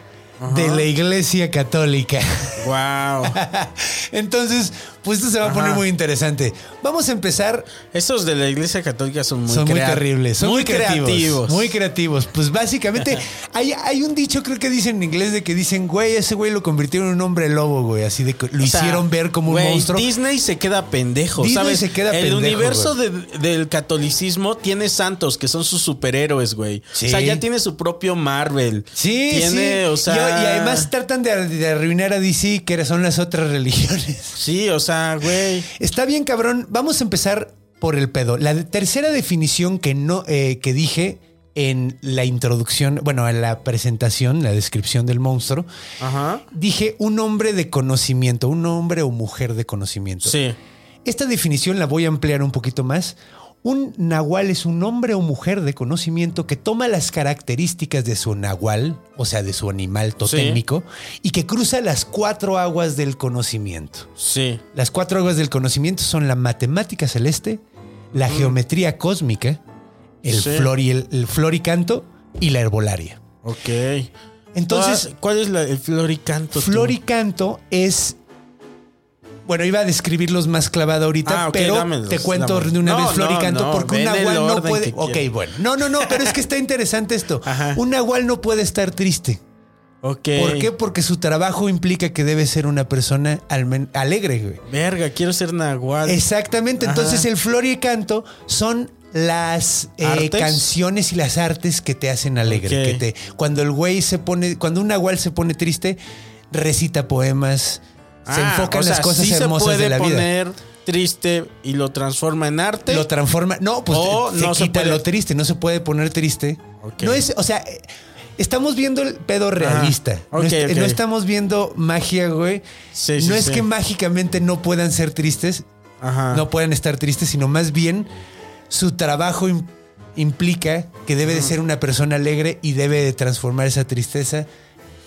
de la Iglesia Católica. Wow. Entonces, pues esto se va a poner Ajá. muy interesante. Vamos a empezar. Esos de la iglesia católica son muy son muy terribles, son muy, creativos, creativos. Muy creativos. Pues básicamente hay, hay un dicho, creo que dicen en inglés, de que dicen, güey, ese güey lo convirtieron en un hombre lobo, güey. Así de que lo O sea, hicieron ver como un monstruo. Disney se queda pendejo, Disney ¿sabes? se queda El pendejo, universo de- del catolicismo tiene santos que son sus superhéroes, güey. Sí. O sea, ya tiene su propio Marvel. Sí, tiene, sí. o sea, y, y además tratan de, de arruinar a DC, que son las otras religiones. Sí, o sea, güey. Está bien, cabrón. Vamos a empezar por el pedo. La tercera definición que no eh, que dije en la introducción, bueno, en la presentación, la descripción del monstruo, Ajá. dije un hombre de conocimiento, un hombre o mujer de conocimiento. Sí. Esta definición la voy a ampliar un poquito más. Un nahual es un hombre o mujer de conocimiento que toma las características de su nahual, o sea, de su animal totémico, y que cruza las cuatro aguas del conocimiento. Sí. Las cuatro aguas del conocimiento son la matemática celeste, la geometría cósmica, el, Sí. flor y el, el floricanto y la herbolaria. Ok. Entonces, ¿cuál es la- el floricanto? tú? floricanto es... Bueno, iba a describirlos más clavado ahorita, Ah, pero dámelos, te cuento dámelos. de una No, vez no, floricanto no, porque un nahual no puede... Ok, bueno. No, no, no, pero es que está interesante esto. Ajá. Un nahual no puede estar triste. Ok. ¿Por qué? Porque su trabajo implica que debe ser una persona alegre, güey. Verga, quiero ser nahual. Exactamente. Entonces el floricanto son las eh, canciones y las artes que te hacen alegre. Ok. Que te, cuando el güey se pone, cuando un nahual se pone triste, recita poemas, se Ah, enfoca o en las cosas sí hermosas se puede de la vida. poner triste y lo transforma en arte. Lo transforma. No, pues O se no se quita puede. lo triste, no se puede poner triste. No es, o sea, eh, estamos viendo el pedo realista. no, no estamos viendo magia, güey. Sí, sí, no es que mágicamente no puedan ser tristes, Ajá. no puedan estar tristes, sino más bien su trabajo im- implica que debe de ser una persona alegre y debe de transformar esa tristeza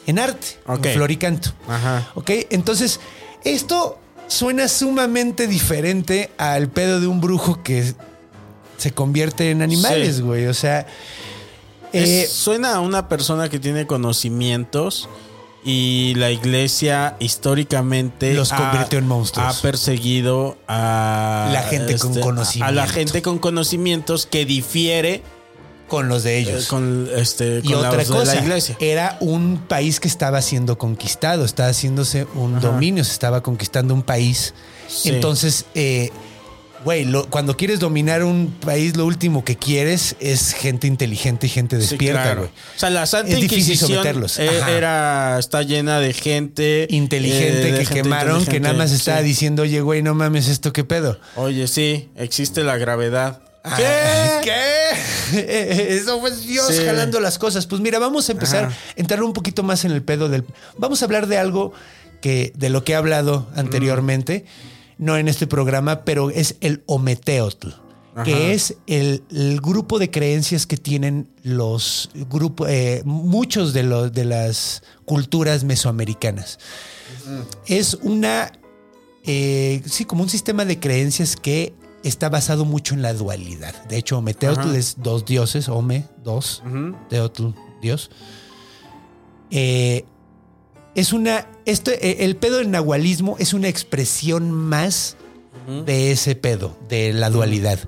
en arte, Ok. en floricanto. Ajá. ¿Ok? Entonces, esto suena sumamente diferente al pedo de un brujo que se convierte en animales, Sí. güey. O sea, Es- eh, suena a una persona que tiene conocimientos y la iglesia históricamente Los ha- convirtió en monstruos. Ha perseguido a La gente con A la gente con conocimientos que difiere con los de eh, ellos. con este y con otra los de cosa, la iglesia. era un país que estaba siendo conquistado, estaba haciéndose un dominio, se estaba conquistando un país. Sí. Entonces, eh, güey, cuando quieres dominar un país, lo último que quieres es gente inteligente y gente Sí, despierta, claro. güey. O sea, la Santa Es difícil someterlos. eh, era está llena de gente Inteligente eh, de que gente quemaron, que nada más estaba sí. diciendo, oye, güey, no mames, ¿esto qué pedo? Oye, sí, existe la gravedad. Ah, ¿Qué? Eso fue Dios Sí. jalando las cosas. Pues mira, vamos a empezar Ajá. a entrar un poquito más en el pedo del. Vamos a hablar de algo que de lo que he hablado anteriormente, no en este programa, pero es el Ometeotl, que es el, el grupo de creencias que tienen los grupos, eh, muchos de los de las culturas mesoamericanas. Es una eh, sí, como un sistema de creencias que está basado mucho en la dualidad. De hecho, Ometeotl Ajá. es dos dioses, Ome, dos. Teotl, Dios. Eh, es una. Esto, eh, el pedo del nahualismo es una expresión más de ese pedo, de la dualidad.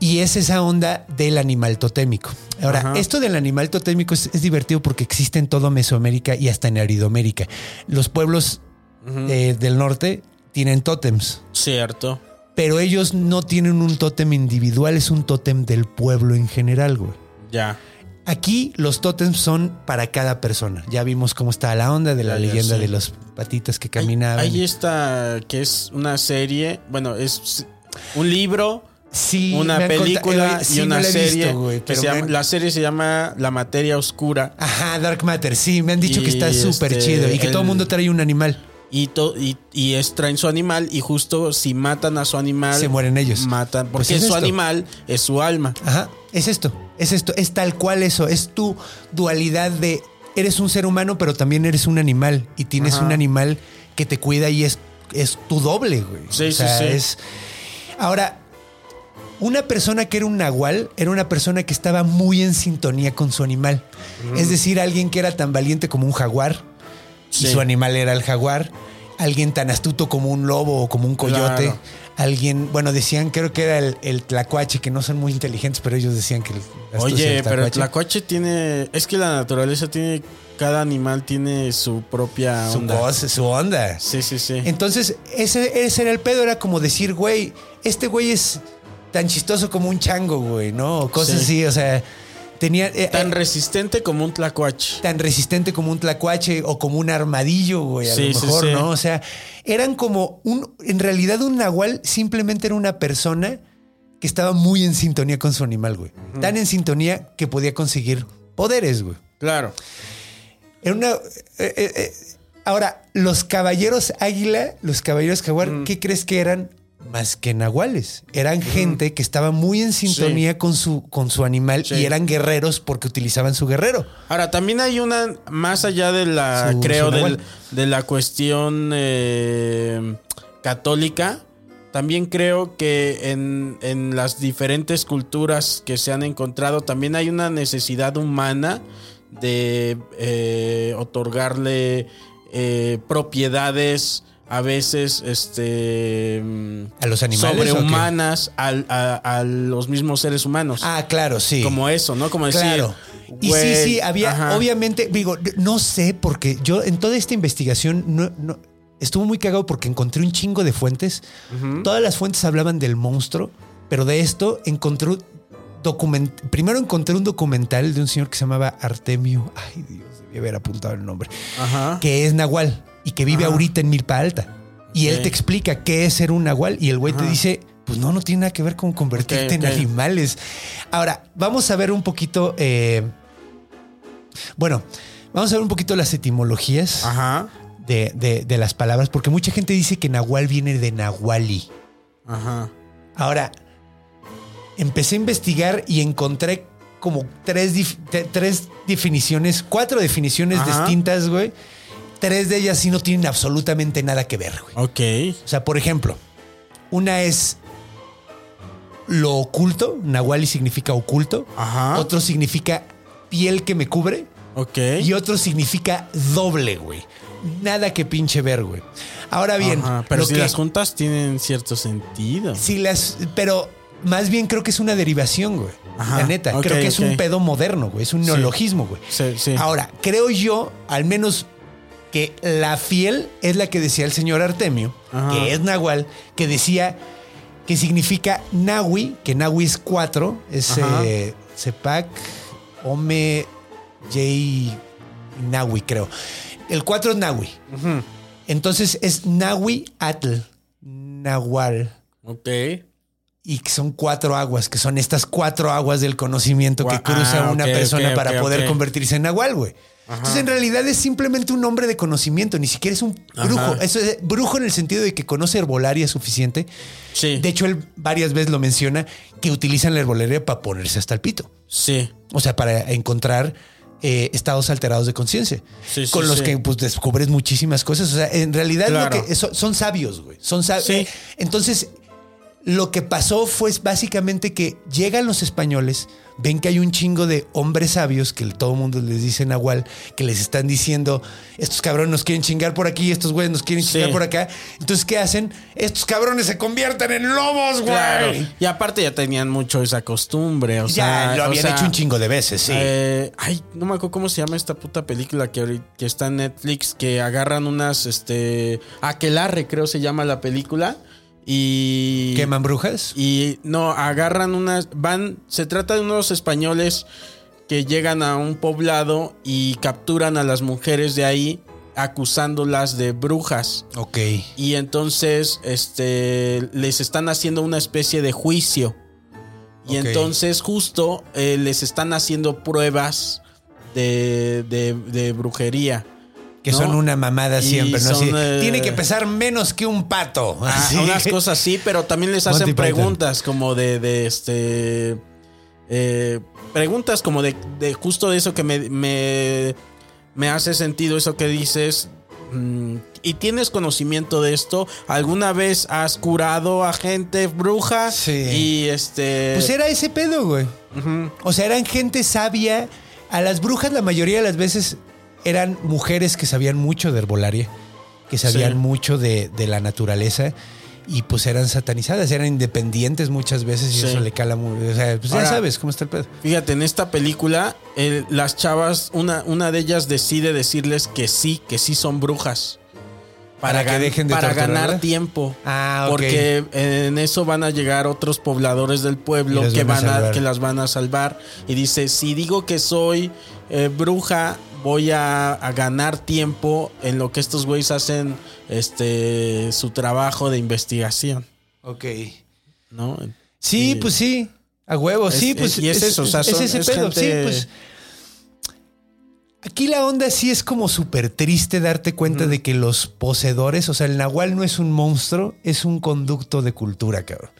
Y es esa onda del animal totémico. Ahora, Ajá. esto del animal totémico es, es divertido porque existe en toda Mesoamérica y hasta en Aridomérica. Los pueblos eh, del norte tienen tótems, Cierto. Pero ellos no tienen un tótem individual, es un tótem del pueblo en general, güey. Ya. Aquí los tótems son para cada persona. Ya vimos cómo está la onda de la leyenda sí. de los patitas que caminaban. Ahí está, que es una serie, bueno, es un libro, sí, una película eh, sí, y una no serie. visto, pero se me llama- han- la serie se llama La Materia Oscura. Ajá, Dark Matter. Sí, me han dicho que está súper este, chido y que el- todo el mundo trae un animal. Y, to- y, y es, traen su animal y justo si matan a su animal... Se mueren ellos. Matan, Pues porque es su esto. animal es su alma. Ajá, es esto, es esto, es tal cual eso, es tu dualidad de eres un ser humano, pero también eres un animal y tienes Ajá. un animal que te cuida y es, es tu doble, güey. Sí, sí, sí. es- Ahora, una persona que era un nahual era una persona que estaba muy en sintonía con su animal. Es decir, alguien que era tan valiente como un jaguar y su animal era el jaguar. Alguien tan astuto como un lobo o como un coyote. Claro. Alguien, bueno, decían, creo que era el, el tlacuache, que no son muy inteligentes, pero ellos decían que el Oye, pero el tlacuache. tiene... Es que la naturaleza tiene... Cada animal tiene su propia su onda. voz, su onda. Sí, sí, sí. Entonces, ese, ese era el pedo, era como decir, güey, este güey es tan chistoso como un chango, güey, ¿no? O cosas Sí. así, o sea, tenía... eh, Tan eh, resistente como un tlacuache. tan resistente como un tlacuache o como un armadillo, güey, a Sí, lo sí, mejor, sí. ¿no? O sea, eran como un, en realidad un nahual simplemente era una persona que estaba muy en sintonía con su animal, güey. Tan en sintonía que podía conseguir poderes, güey. Claro. Era una... eh, ahora, los caballeros águila, los caballeros jaguar. ¿qué crees que eran? Más que nahuales. Eran gente que estaba muy en sintonía con, su, con su animal Sí. y eran guerreros porque utilizaban su guerrero. Ahora, también hay una, más allá de la, Su- creo, su del- de la cuestión eh, católica, también creo que en, en las diferentes culturas que se han encontrado, también hay una necesidad humana de eh, otorgarle eh, propiedades a veces este ¿A los animales sobrehumanas al- a, a los mismos seres humanos Ah, claro, sí. como eso no como decir Claro. Y sí, sí, había, ajá. obviamente, digo, no sé, porque yo en toda esta investigación no, no- estuvo muy cagado porque encontré un chingo de fuentes. Todas las fuentes hablaban del monstruo, pero de esto encontré document Primero encontré un documental de un señor que se llamaba Artemio. Ay, Dios, debí haber apuntado el nombre. Ajá. Que es Nahual y que vive Ajá. ahorita en Milpa Alta. Y él te explica qué es ser un Nahual y el güey te dice. Pues no, no tiene nada que ver con convertirte en animales. Ahora, vamos a ver un poquito. eh, bueno, vamos a ver un poquito las etimologías Ajá. de, de- de las palabras, porque mucha gente dice que Nahual viene de Nahuali. Ajá. Ahora, empecé a investigar y encontré como tres, tres definiciones, cuatro definiciones Ajá. distintas, güey. Tres de ellas sí no tienen absolutamente nada que ver, güey. Ok. O sea, por ejemplo, una es lo oculto, Nahuali significa oculto. Ajá. Otro significa piel que me cubre. Ok. Y otro significa doble, güey. Nada que pinche ver, güey. Ahora bien, Ajá, pero lo si que- las juntas tienen cierto sentido. si las, pero más bien creo que es una derivación, güey. Ajá, La neta, creo que es un pedo moderno, güey. Es un neologismo, güey. Sí, sí. Ahora, creo yo, al menos que la fiel es la que decía el señor Artemio, Ajá. que es Nahual, que decía que significa Nahui, que Nahui es cuatro, es eh, Sepac, Ome, J, Nahui, creo. El cuatro es Nahui. Entonces es Nahui Atl, Nahual. Ok. Y que son cuatro aguas, que son estas cuatro aguas del conocimiento que cruza ah, una persona para poder convertirse en Nahual, güey. Entonces, en realidad es simplemente un nombre de conocimiento, ni siquiera es un brujo. Ajá. Eso es brujo en el sentido de que conoce herbolaria suficiente. Sí. De hecho, él varias veces lo menciona que utilizan la herbolaria para ponerse hasta el pito. sí. O sea, para encontrar eh, estados alterados de conciencia. Sí, sí, con los sí. que pues, descubres muchísimas cosas. O sea, en realidad lo que, son, son sabios, güey. Son sabios. Sí. Entonces, lo que pasó fue básicamente que llegan los españoles, ven que hay un chingo de hombres sabios, que todo el mundo les dice Nahual, que les están diciendo, estos cabrones nos quieren chingar por aquí, estos güeyes nos quieren Sí. chingar por acá. Entonces, ¿qué hacen? Estos cabrones se convierten en lobos, güey. Claro. Y aparte ya tenían mucho esa costumbre. O ya sea, lo o habían sea, hecho un chingo de veces, sí. eh, ay, no me acuerdo cómo se llama esta puta película que, ahorita- que está en Netflix, que agarran unas, este, Aquelarre creo se llama la película. Y... ¿Queman brujas? Y no, agarran unas. Van. Se trata de unos españoles que llegan a un poblado y capturan a las mujeres de ahí, acusándolas de brujas. Ok. Y entonces, este. les están haciendo una especie de juicio. Y entonces, justo eh, les están haciendo pruebas de, de, de brujería. Que ¿no? son una mamada siempre, ¿no? Son, eh, tiene que pesar menos que un pato. Ah, unas cosas sí, pero también les hacen Monty Python. preguntas como de, de este. eh, preguntas como de, de justo de eso que me, me, me hace sentido, eso que dices. mm, ¿Y tienes conocimiento de esto? ¿Alguna vez has curado a gente bruja? Sí. Y este. Pues era ese pedo, güey. O sea, eran gente sabia. A las brujas la mayoría de las veces eran mujeres que sabían mucho de herbolaria, que sabían Sí. mucho de, de la naturaleza y pues eran satanizadas, eran independientes muchas veces y Sí. eso le cala muy... O sea, pues ya sabes cómo está el pedo. Fíjate, en esta película, el- las chavas, una, una de ellas decide decirles que sí, que sí son brujas. Para que dejen de Para ganar tiempo. Ah, ok. Porque en eso van a llegar otros pobladores del pueblo que, van a van a, salvar. que las van a salvar. Y dice, si digo que soy eh, bruja, voy a, a ganar tiempo en lo que estos güeyes hacen este su trabajo de investigación. Ok. ¿No? Sí, Y- pues sí. A huevo, Es- sí, es- pues y es eso, o sea, son- ese es pedo, gente- sí, pues. Aquí la onda sí es como súper triste darte cuenta de que los poseedores, o sea, el nahual no es un monstruo, es un conducto de cultura, cabrón.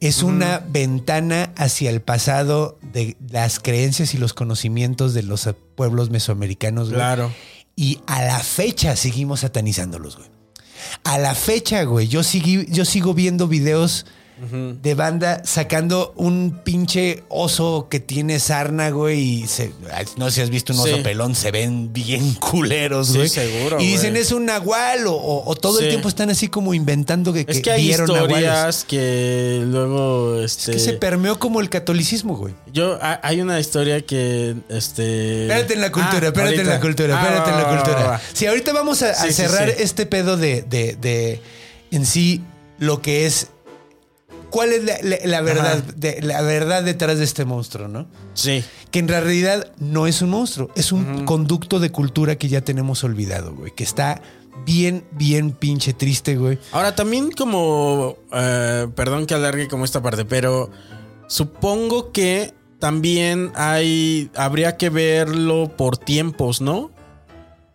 Es una ventana hacia el pasado de las creencias y los conocimientos de los pueblos mesoamericanos, güey. Claro. Y a la fecha seguimos satanizándolos, güey. A la fecha, güey, yo, seguí, yo sigo viendo videos de banda sacando un pinche oso que tiene sarna, güey, y se- no sé si has visto un oso Sí. pelón, se ven bien culeros, Sí, güey. seguro, Y dicen güey. es un nahual, o, o- o todo el tiempo están así como inventando que, Es que que hay vieron historias nahuales. que luego Es este que se permeó como el catolicismo, güey. yo ha- hay una historia que este Espérate en la cultura, Ah, espérate en la cultura, Ah, espérate en la cultura. Sí, ahorita vamos a, a cerrar este pedo de, de- de en sí lo que es. ¿Cuál es la, la- la verdad, de, la verdad detrás de este monstruo, no? Sí. Que en realidad no es un monstruo, es un conducto de cultura que ya tenemos olvidado, güey. Que está bien, bien pinche triste, güey. Ahora también como eh, perdón que alargue como esta parte, pero supongo que también hay habría que verlo por tiempos, ¿no?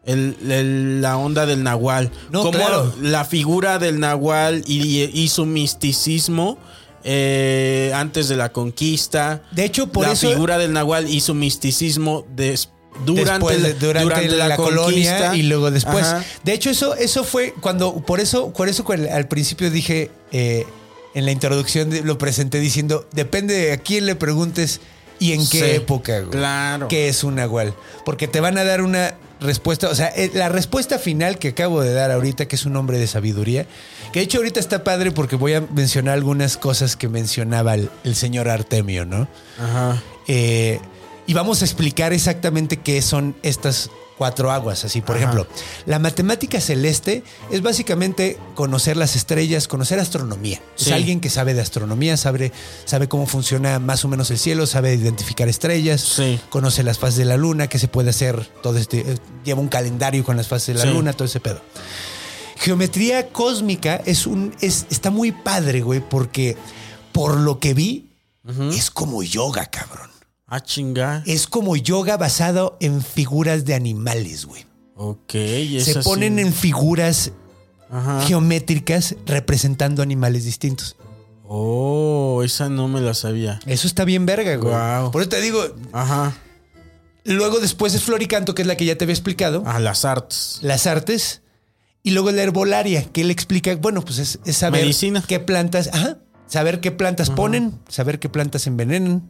El- el- la onda del nahual. No, Como claro. la figura del nahual y, y su misticismo eh, antes de la conquista. De hecho, por la eso. figura del nahual y su misticismo des- durante, después la- durante la, colonia y luego después. Ajá. De hecho, eso, eso fue cuando, por eso, por eso al principio dije, eh, en la introducción lo presenté diciendo, depende de a quién le preguntes y en qué Sí, época, güey, Claro. qué es un nahual. Porque te van a dar una respuesta, o sea, eh, la respuesta final que acabo de dar ahorita, que es un hombre de sabiduría, que de hecho ahorita está padre porque voy a mencionar algunas cosas que mencionaba el, el señor Artemio, ¿no? Ajá. Eh, y vamos a explicar exactamente qué son estas cuatro aguas. Así, por Ajá. ejemplo, la matemática celeste es básicamente conocer las estrellas, conocer astronomía. Es alguien que sabe de astronomía, sabe, sabe cómo funciona más o menos el cielo, sabe identificar estrellas, Sí. conoce las fases de la luna, qué se puede hacer, todo este, eh, lleva un calendario con las fases de la Sí. luna, todo ese pedo. Geometría cósmica es un, es, está muy padre, güey, porque por lo que vi, es como yoga, cabrón. Ah, chinga. Es como yoga basado en figuras de animales, güey. Ok. y Se ponen sí. en figuras Ajá. geométricas representando animales distintos. Oh, esa no me la sabía. Eso está bien verga, güey. Guau. Por eso te digo, Ajá. luego después es floricanto, que es la que ya te había explicado. A las artes. Las artes. Y luego la herbolaria, que él explica, bueno, pues es, es saber Medicina. qué plantas, ajá, saber qué plantas ponen, saber qué plantas envenenan,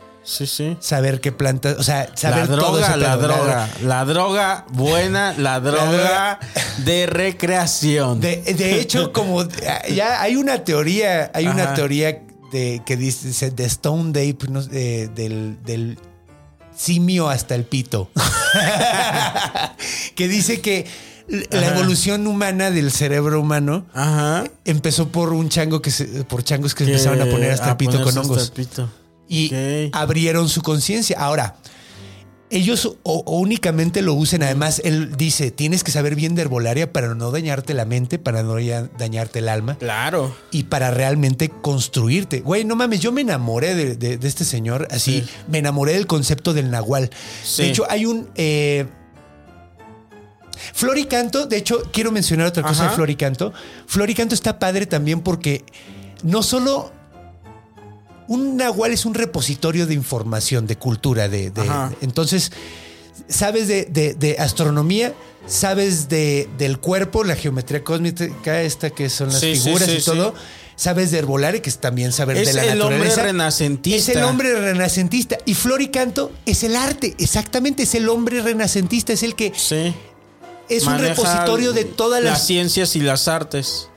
Sí, sí. saber qué plantas, o sea, saber la todo ese droga, la droga, la droga buena, la droga droga. de recreación. De, de hecho, como ya hay una teoría, hay una teoría de que dice de Stone no eh, del, del simio hasta el pito. que dice que la Ajá. evolución humana del cerebro humano Ajá. empezó por un chango que se, por changos que, empezaron a poner hasta a el pito con hasta hongos el pito. Y abrieron su conciencia. Ahora, ellos o, o únicamente lo usen. Además, él dice, tienes que saber bien de herbolaria para no dañarte la mente, para no dañarte el alma Claro. y para realmente construirte. Güey, no mames, yo me enamoré de, de- de este señor, así, Sí. me enamoré del concepto del nahual. Sí. De hecho, hay un... Eh, Floricanto, de hecho, quiero mencionar otra cosa Ajá. de Floricanto. Floricanto está padre también porque no solo un nahual es un repositorio de información, de cultura, de, de- entonces sabes de, de- de astronomía, sabes de, del cuerpo, la geometría cósmica, esta que son las Sí, figuras sí, y todo. Sabes de herbolaria, que es también saber Es de la el hombre naturaleza. renacentista. Es el hombre renacentista. Y Floricanto es el arte, exactamente, es el hombre renacentista, es el que es un repositorio de todas las las ciencias y las artes.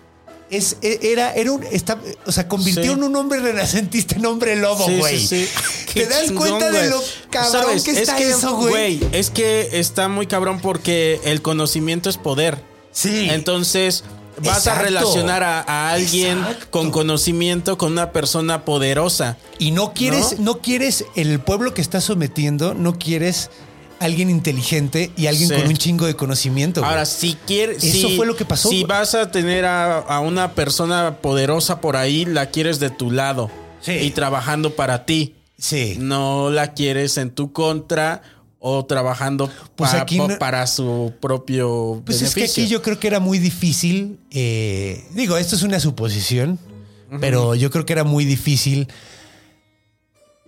Es, e- era, era un, está, o sea, convirtieron Sí. un hombre renacentista en hombre lobo, güey. sí, sí. ¿Te das chingón, cuenta de lo cabrón ¿Sabes? que está es que, eso, güey? Es que está muy cabrón porque el conocimiento es poder. Sí. Entonces, vas a relacionar a, a alguien Exacto. con conocimiento con una persona poderosa. Y no quieres, ¿No? ¿No? quieres el pueblo que estás sometiendo, no quieres alguien inteligente y alguien Sí. con un chingo de conocimiento. güey. Ahora, si quieres. Eso si- fue lo que pasó, Si güey. vas a tener a, a una persona poderosa por ahí, la quieres de tu lado. Sí. Y trabajando para ti. sí. No la quieres en tu contra o trabajando Pues pa- aquí pa- no- para su propio Pues es que aquí yo creo que era muy difícil. eh, digo, esto es una suposición, pero yo creo que era muy difícil.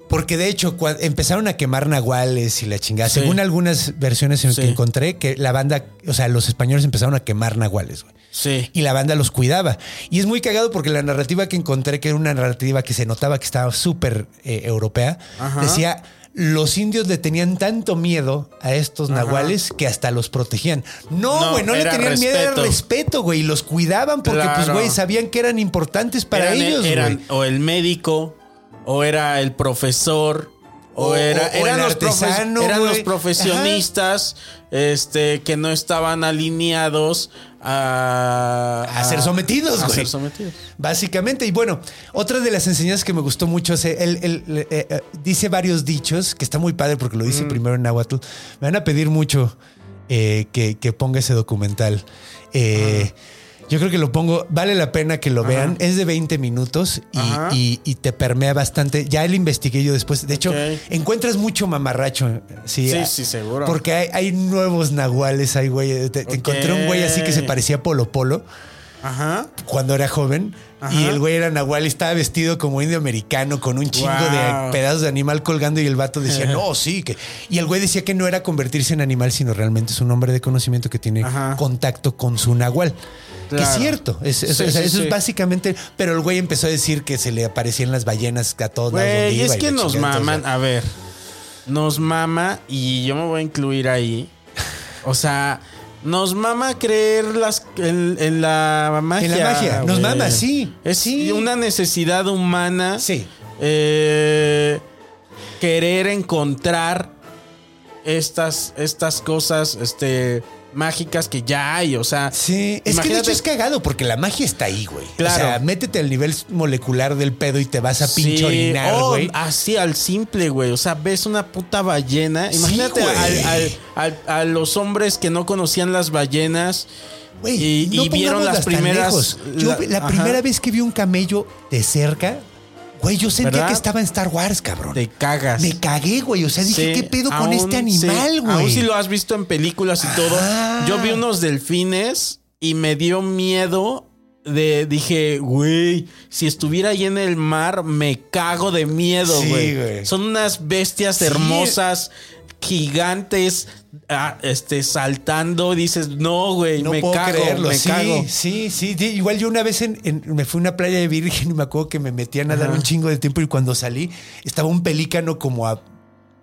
Porque de hecho, empezaron a quemar nahuales y la chingada. Sí. Según algunas versiones en Sí. que encontré, que la banda, o sea, los españoles empezaron a quemar nahuales, güey. Sí. Y la banda los cuidaba. Y es muy cagado porque la narrativa que encontré, que era una narrativa que se notaba que estaba súper eh, europea, Ajá. decía, los indios le tenían tanto miedo a estos Ajá. nahuales que hasta los protegían. No, güey, no, le tenían miedo, era respeto. güey. Y los cuidaban porque, pues, güey, sabían que eran importantes para Eran- ellos, güey. o el médico, o era el profesor, o, O- era, o- eran, los, artesano, eran los profesionistas este, que no estaban alineados a, A ser sometidos, a ser sometidos. Básicamente, y bueno, otra de las enseñanzas que me gustó mucho es él, él, eh, eh, dice varios dichos, que está muy padre porque lo dice Mm. primero en náhuatl. Me van a pedir mucho eh, que, que ponga ese documental. Eh, Yo creo que lo pongo, vale la pena que lo Ajá. vean. Es de 20 minutos y, y- y te permea bastante. Ya lo investigué yo después. De hecho, encuentras mucho mamarracho. Sí, Sí, ah, sí, seguro. Porque hay, hay nuevos nahuales, hay güey. Te, encontré un güey así que se parecía a Polo Polo Ajá. cuando era joven. Ajá. Y el güey era nahual y estaba vestido como indio americano con un chingo de pedazos de animal colgando y el vato decía, no, sí. que Y el güey decía que no era convertirse en animal, sino realmente es un hombre de conocimiento que tiene Ajá. contacto con su nahual. Que es cierto, es- es- Sí, o sea, sí, eso sí. es básicamente, pero el güey empezó a decir que se le aparecían las ballenas a todos lados. Güey, es que nos chingada, maman. entonces- A ver, nos mama y yo me voy a incluir ahí. O sea, nos mama creer las, en, en la magia. En la magia, nos mama, sí, Es sí. una necesidad humana. Sí. eh, querer encontrar estas, estas cosas este, mágicas que ya hay. O sea, Sí, es que de hecho es cagado porque la magia está ahí, güey. Claro. O sea, métete al nivel molecular del pedo y te vas a pinche Sí, orinar, oh, güey. así al simple, güey. O sea, ves una puta ballena. Imagínate güey. al- al- al- a los hombres que no conocían las ballenas. Y, no y vieron las primeras. Yo la- la, primera vez que vi un camello de cerca, güey, yo sentía ¿Verdad? que estaba en Star Wars, cabrón. Te cagas. Me cagué, güey. O sea, dije, Sí, ¿qué pedo con este animal, sí, güey? Aún si lo has visto en películas y todo. Ah. Yo vi unos delfines y me dio miedo. De, dije, güey, si estuviera ahí en el mar, me cago de miedo, Sí, güey. güey. Son unas bestias Sí. hermosas, gigantes, ah, este, saltando. Dices, no, güey, No me puedo cago, creerlo. me sí, cago. sí, sí, sí. Igual yo una vez en, en- me fui a una playa de virgen y me acuerdo que me metí a nadar un chingo de tiempo y cuando salí estaba un pelícano como a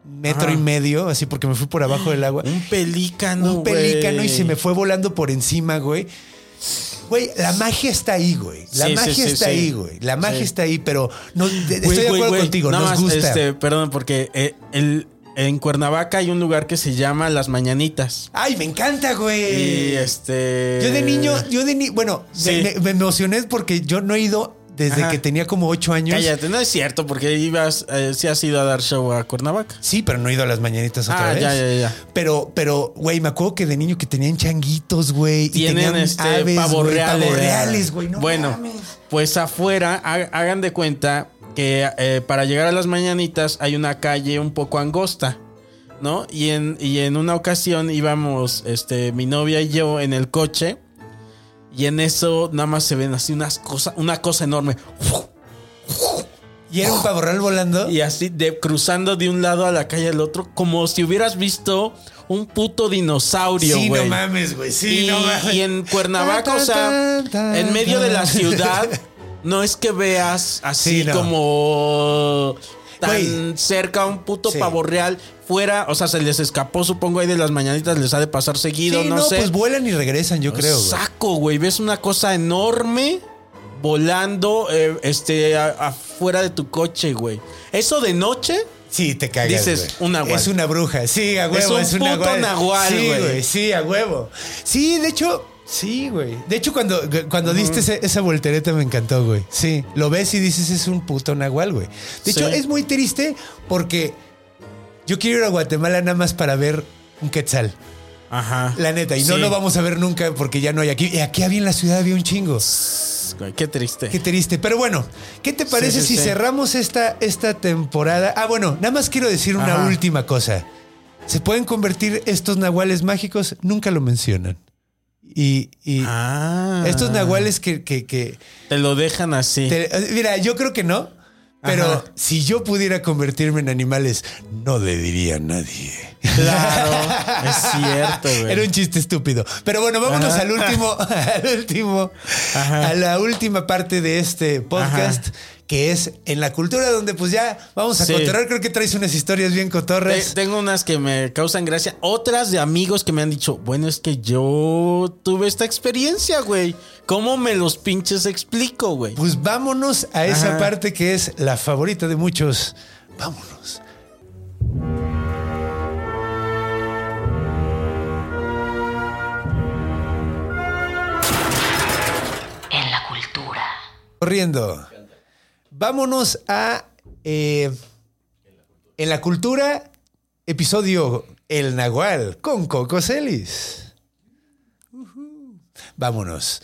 metro Ajá. y medio, así porque me fui por abajo del agua. Un pelícano, un pelícano y se me fue volando por encima, güey. Güey, la magia está ahí, güey. La Sí, magia sí, está sí. ahí, güey. La magia está ahí, pero no, estoy de acuerdo contigo, Nada nos gusta. Este, perdón, porque eh, el, en Cuernavaca hay un lugar que se llama Las Mañanitas. Ay, me encanta, güey. Y este. Yo de niño, yo de niño, bueno, Sí. me, me emocioné porque yo no he ido desde Ajá. que tenía como ocho años. Cállate, no es cierto, porque ibas, eh, sí has ido a dar show a Cuernavaca. Sí, pero no he ido a las mañanitas otra Ah, vez. ya, ya, ya. Pero, pero, güey, me acuerdo que de niño que tenían changuitos, güey. y tenían este aves, pavo güey, reales. güey. No bueno, mames. pues afuera, ha- hagan de cuenta que eh, para llegar a las mañanitas hay una calle un poco angosta, ¿no? Y en, y en una ocasión íbamos, este, mi novia y yo en el coche. Y en eso nada más se ven así unas cosas, una cosa enorme. Y era un pavo real volando. Y así de cruzando de un lado a la calle al otro, como si hubieras visto un puto dinosaurio, sí, güey. no mames, güey. Sí, y, no mames. y en Cuernavaca, o sea, en medio de la ciudad, no es que veas así Sí, no. como tan Güey. cerca un puto Sí. pavo real. Fuera, o sea, se les escapó, supongo, ahí de las mañanitas, les ha de pasar seguido, Sí, no, no, sé. pues vuelan y regresan, yo creo. Saco, güey. Ves una cosa enorme volando eh, este, a- afuera de tu coche, güey. Eso de noche. Sí, te cagas. Dices, un nahual. Es una bruja. Sí, a huevo. un Es, un puto nahual. nahual, Sí, güey. Sí, a huevo. Sí, de hecho. Sí, güey. De hecho, cuando, cuando diste esa voltereta me encantó, güey. Sí, lo ves y dices es un puto nahual, güey. De hecho, Sí. es muy triste porque yo quiero ir a Guatemala nada más para ver un quetzal. Ajá. La neta. Y no lo vamos a ver nunca porque ya no hay aquí. Y aquí había en la ciudad había un chingo. Güey, Qué triste. Qué triste. Pero bueno, ¿qué te parece sí, si cerramos esta, esta temporada? Ah, bueno, nada más quiero decir una última cosa. ¿Se pueden convertir estos nahuales mágicos? Nunca lo mencionan. Y, y Ah. estos nahuales que... que- que- Te lo dejan así. te- mira, yo creo que no. Pero Ajá. si yo pudiera convertirme en animales, no le diría a nadie. Claro. es cierto, güey. Era un chiste estúpido. Pero bueno, vámonos Ajá. al último, al último, Ajá. a la última parte de este podcast, que es en la cultura, donde pues ya vamos a Sí. cotorrear. Creo que traes unas historias bien cotorras. tengo unas que me causan gracia. Otras de amigos que me han dicho, bueno, es que yo tuve esta experiencia, güey. ¿Cómo me los pinches explico, güey? Pues vámonos a esa Ajá. parte que es la favorita de muchos. Vámonos. En la cultura. Corriendo. Vámonos a eh, en la cultura, episodio El Nahual con Coco Celis. Vámonos.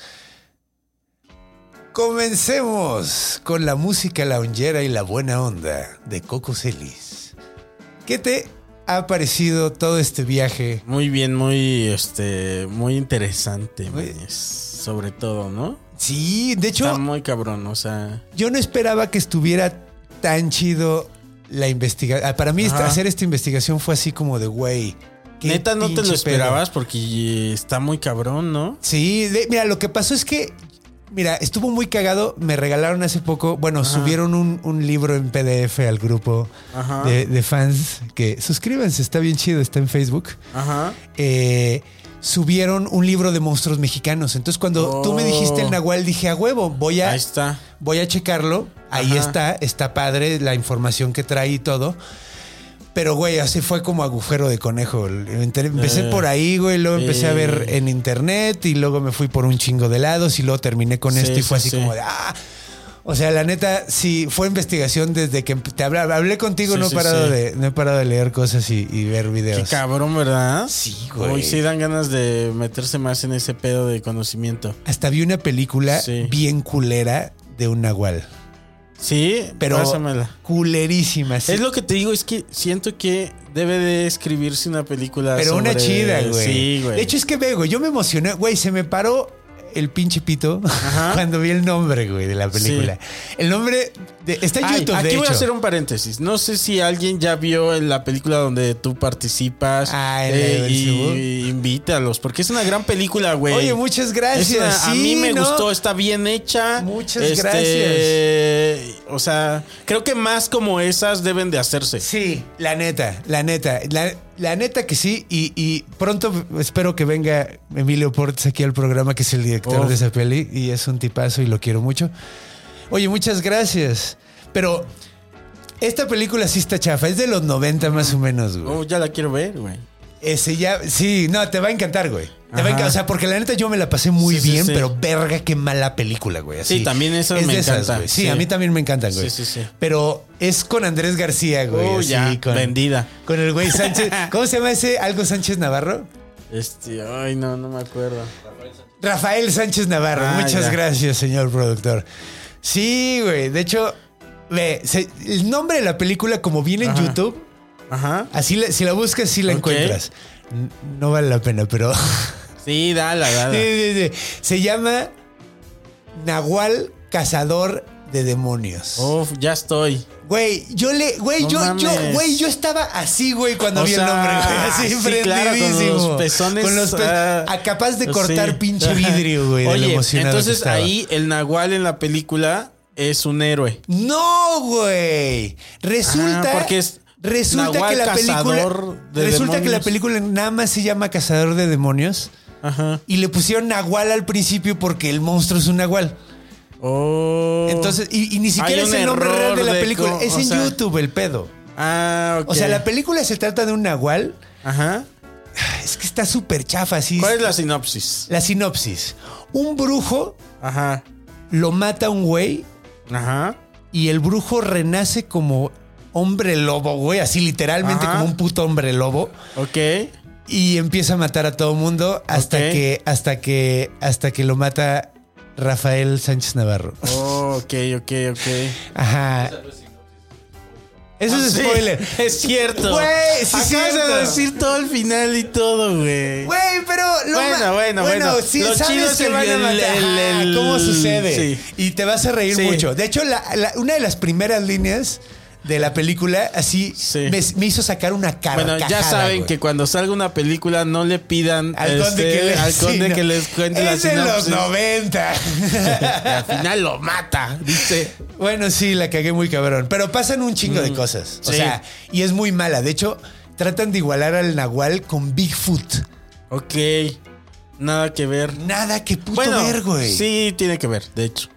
Comencemos con la música loungera y la buena onda de Coco Celis. ¿Qué te ha parecido todo este viaje? Muy bien, muy, este, muy interesante, Muy- sobre todo, ¿no? Sí, de hecho, Está muy cabrón, o sea, yo no esperaba que estuviera tan chido la investigación. Para mí Ajá. hacer esta investigación fue así como de, güey. neta no te lo pedo. esperabas porque está muy cabrón, ¿no? Sí, de- mira, lo que pasó es que, mira, estuvo muy cagado. Me regalaron hace poco, bueno, subieron un, un libro en PDF al grupo de, de fans que suscríbanse, está bien chido, está en Facebook. Ajá. Eh, subieron un libro de monstruos mexicanos. Entonces, cuando tú me dijiste el Nahual, dije a huevo, voy a, Ahí está. voy a checarlo. Ahí Ajá. está, está padre la información que trae y todo. Pero, güey, así fue como agujero de conejo. Empecé Eh, por ahí, güey, luego empecé a ver en internet y luego me fui por un chingo de lados y luego terminé con Sí, esto y fue sí, así sí. como de, ah. O sea, la neta, sí, fue investigación desde que te hablaba. Hablé contigo, Sí, no, he sí, parado sí. de, no he parado de leer cosas y, y ver Qué videos. cabrón, ¿verdad? Sí, güey. Hoy sí dan ganas de meterse más en ese pedo de conocimiento. Hasta vi una película bien culera de un nahual. Sí, Pero pásamela. culerísima. sí. Es lo que te digo, es que siento que debe de escribirse una película. Pero una chida, güey. Sí, güey. De hecho, es que ve, güey, yo me emocioné. Güey, se me paró el pinche pito Ajá. cuando vi el nombre, güey, de la película. El nombre de- está en Ay, YouTube, aquí de voy hecho. a hacer un paréntesis. No sé si alguien ya vio en la película donde tú participas. Ah, la de eh, Belzebú. y invítalos, porque es una gran película, güey. Oye, muchas gracias. Una- a mí me ¿no? gustó, está bien hecha. Muchas gracias. O sea, creo que más como esas deben de hacerse. Sí, la neta, la neta. La, la neta que sí. Y, y pronto espero que venga Emilio Portes aquí al programa, que es el director de esa peli. Y es un tipazo y lo quiero mucho. Oye, muchas gracias. Pero esta película sí está chafa. Es de los 90 más o menos, güey. Oh, ya la quiero ver, güey. Ese ya, sí, no, te va a encantar, güey. Te va a encantar. O sea, porque la neta yo me la pasé muy Sí, sí, bien, sí. pero verga, qué mala película, güey. Así. Sí, también esas es me de esas, encantan, güey. Sí, a mí también me encantan, güey. Sí, sí, sí. Pero es con Andrés García, güey. Oh, así, ya, con, vendida. Con el güey Sánchez. ¿Cómo se llama ese? ¿Algo Sánchez Navarro? Este, ay, no, no me acuerdo. Rafael Sánchez Navarro. Ah, Muchas ya. gracias, señor productor. Sí, güey. De hecho, ve, se- el nombre de la película, como viene en Ajá. YouTube, Ajá. así la- si la buscas, sí la Ok. encuentras. N- No vale la pena, pero. Sí, dala, dala. Sí, sí, sí. Se llama Nahual Cazador de Demonios. Uf, ya estoy. Güey, yo le, güey, No yo, yo, güey, yo estaba así, güey, cuando O vi sea, el nombre, güey. Así, sí, claro, con los pezones, Con los pe- ah, ah, capaz de cortar Sí. pinche vidrio, güey, de lo Oye, que entonces ahí el Nahual en la película es un héroe. No, güey. Resulta. Ah, porque es Resulta Nahual que la película. De Resulta que la película nada más se llama Cazador de Demonios. Ajá. Y le pusieron Nahual al principio porque el monstruo es un Nahual. Oh. Entonces, y, y ni siquiera es el nombre real de la de película. co- es en sea- YouTube el pedo. Ah, ok. O sea, la película se trata de un Nahual. Ajá. Es que está súper chafa así. ¿Cuál es la sinopsis? La sinopsis. Un brujo Ajá. lo mata un güey Ajá. y el brujo renace como hombre lobo, güey. Así literalmente Ajá. como un puto hombre lobo. Ok. Y empieza a matar a todo mundo hasta que, hasta que, hasta que lo mata Rafael Sánchez Navarro. Oh, ok, ok, ok. Ajá. Eso es Ah, Sí, spoiler. Es cierto. Güey, sí es Acabas de decir todo el final y todo, güey. Güey, pero lo Bueno, ma- bueno, bueno. sí, Lo sabes chido es que el- van a matar. el- Ajá, el- ¿Cómo sucede? sí. Y te vas a reír Sí. mucho. De hecho, la- la- una de las primeras líneas de la película así Sí. me, me hizo sacar una carcajada. Bueno, ya saben que cuando salga una película no le pidan al conde este, que, le- al conde que les cuente la es de los sinopsis. 90. Y al final lo mata, dice. bueno, sí, la cagué muy cabrón. Pero pasan un chingo de cosas. O Mm, sea, y es muy mala. De hecho, tratan de igualar al Nahual con Bigfoot. Ok. Nada que ver. Nada que puto Bueno, ver, güey. sí tiene que ver, de hecho.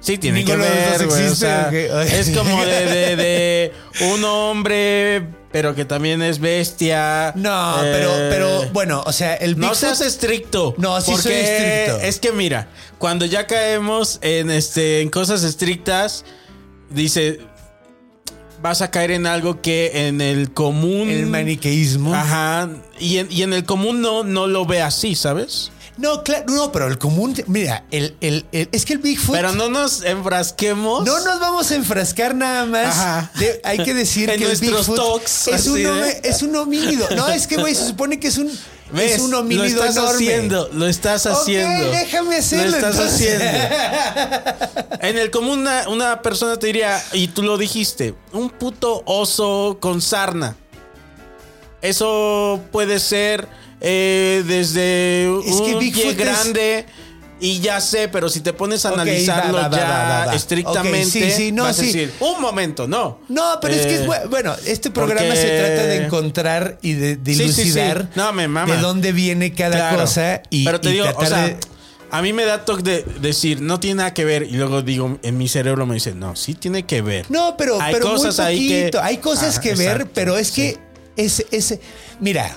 Sí tiene Ninguno que ver, güey. o es como de, de- de un hombre, pero que también es bestia. No, Eh, pero, pero bueno, o sea, el No seas estricto. No, sí soy estricto. Es que mira, cuando ya caemos en este en cosas estrictas, dice vas a caer en algo que en el común el maniqueísmo. Ajá, y en, y en el común no no lo ve así, ¿sabes? No, claro, no, pero el común, mira, el, el, el- es que el Bigfoot. Pero no nos enfrasquemos. No nos vamos a enfrascar nada más. Ajá. De- hay que decir En que el Bigfoot talks, es, un de- es un homínido. No, es que, güey, se supone que es un, ¿Ves? es un lo homínido estás enorme. haciendo, lo estás haciendo. déjame hacerlo, Lo estás entonces. haciendo. En el común una, una persona te diría, y tú lo dijiste, un puto oso con sarna. Eso puede ser eh, desde Es que un Bigfoot pie es- grande y ya sé, pero si te pones a analizarlo ya estrictamente, Ok, sí, sí, no, vas a decir, un momento, no. No, pero es que es Eh, bu- bueno, este programa porque- se trata de encontrar y de, dilucidar No, me de dónde viene cada Claro. cosa y, Pero te y digo, o sea, de- a mí me da toque de decir, no tiene nada que ver. Y luego digo, en mi cerebro me dice, no, sí tiene que ver. No, pero, Hay pero cosas muy ahí que- poquito. Hay cosas Ajá, que ver, exacto, pero es que ese, ese. Mira,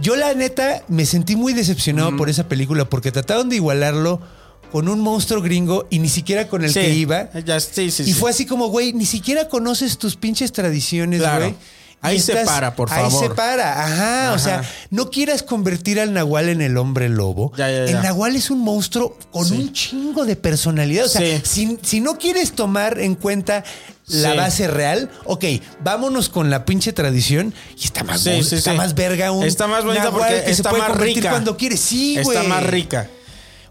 yo la neta me sentí muy decepcionado por esa película porque trataron de igualarlo con un monstruo gringo y ni siquiera con el Sí, que iba. ya, sí, sí, y fue así como, güey, ni siquiera conoces tus pinches tradiciones, güey. Ahí se para, por Ahí favor. se para, ajá, O sea, no quieras convertir al Nahual en el hombre lobo. Ya, ya, ya. El Nahual es un monstruo con Sí. un chingo de personalidad. O sea, Sí. si, si no quieres tomar en cuenta la Sí. base real, ok, vámonos con la pinche tradición y está más, está más verga un Está más bonita Nahual porque que está se puede más convertir rica. cuando quiere. Sí, güey. Está más rica.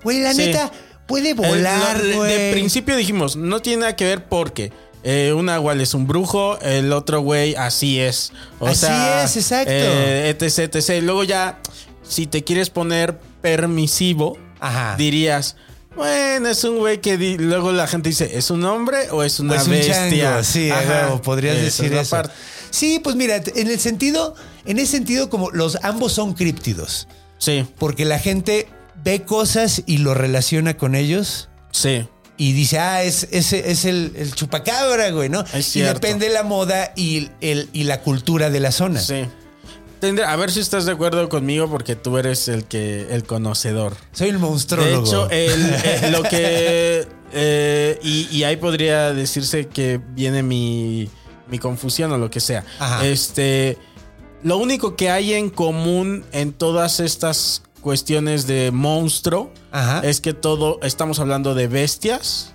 Güey, la neta puede El- volar, lo- de principio dijimos, no tiene nada que ver porque eh, un nahual es un brujo, el otro güey así es. O Así sea, es, exacto. eh, etc, etc. Luego ya, si te quieres poner permisivo, Ajá. dirías, bueno, es un güey que di- luego la gente dice, ¿es un hombre o es una es un bestia? chango, sí, Ajá. podrías decir es eso. parte. Sí, pues mira, en el sentido, en ese sentido, como los ambos son críptidos. Sí, Porque la gente ve cosas y lo relaciona con ellos sí. Y dice, ah, es, ese es el, el chupacabra, güey, ¿no? Es y depende la moda y, el, y la cultura de la zona. Sí. A ver si estás de acuerdo conmigo porque tú eres el que el conocedor. Soy el De monstruólogo. hecho, el- eh, lo que eh, y, y ahí podría decirse que viene mi, mi confusión o lo que sea. Ajá. Este, lo único que hay en común en todas estas cuestiones de monstruo Ajá. es que todo estamos hablando de bestias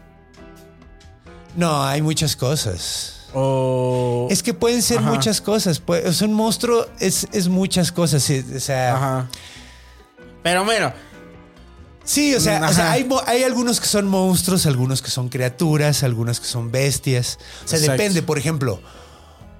No, hay muchas cosas. o Es que pueden ser Ajá. muchas cosas. Pues, o sea, un monstruo es, es muchas cosas. sí, O sea, Ajá. Pero bueno, Sí, o sea, o sea, Ajá. hay, hay algunos que son monstruos, algunos que son criaturas, algunos que son bestias. O sea, Exacto. depende. Por ejemplo,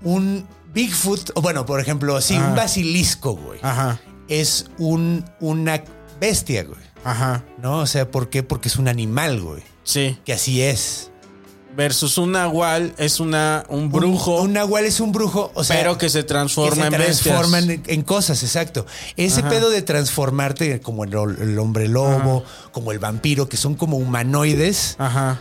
un Bigfoot, o bueno, por ejemplo, sí, Ajá. un basilisco, güey. ajá, Es un, una bestia, güey. ajá. ¿No? O sea, ¿por qué? Porque es un animal, güey. Sí. Que así es. Versus un nahual es una un brujo, Un, un nahual es un brujo, o sea. pero que se que transforma se en bestias. transforman en, en cosas, exacto. Ese Ajá. pedo de transformarte como el, el hombre lobo, como el vampiro, que son como humanoides. Ajá.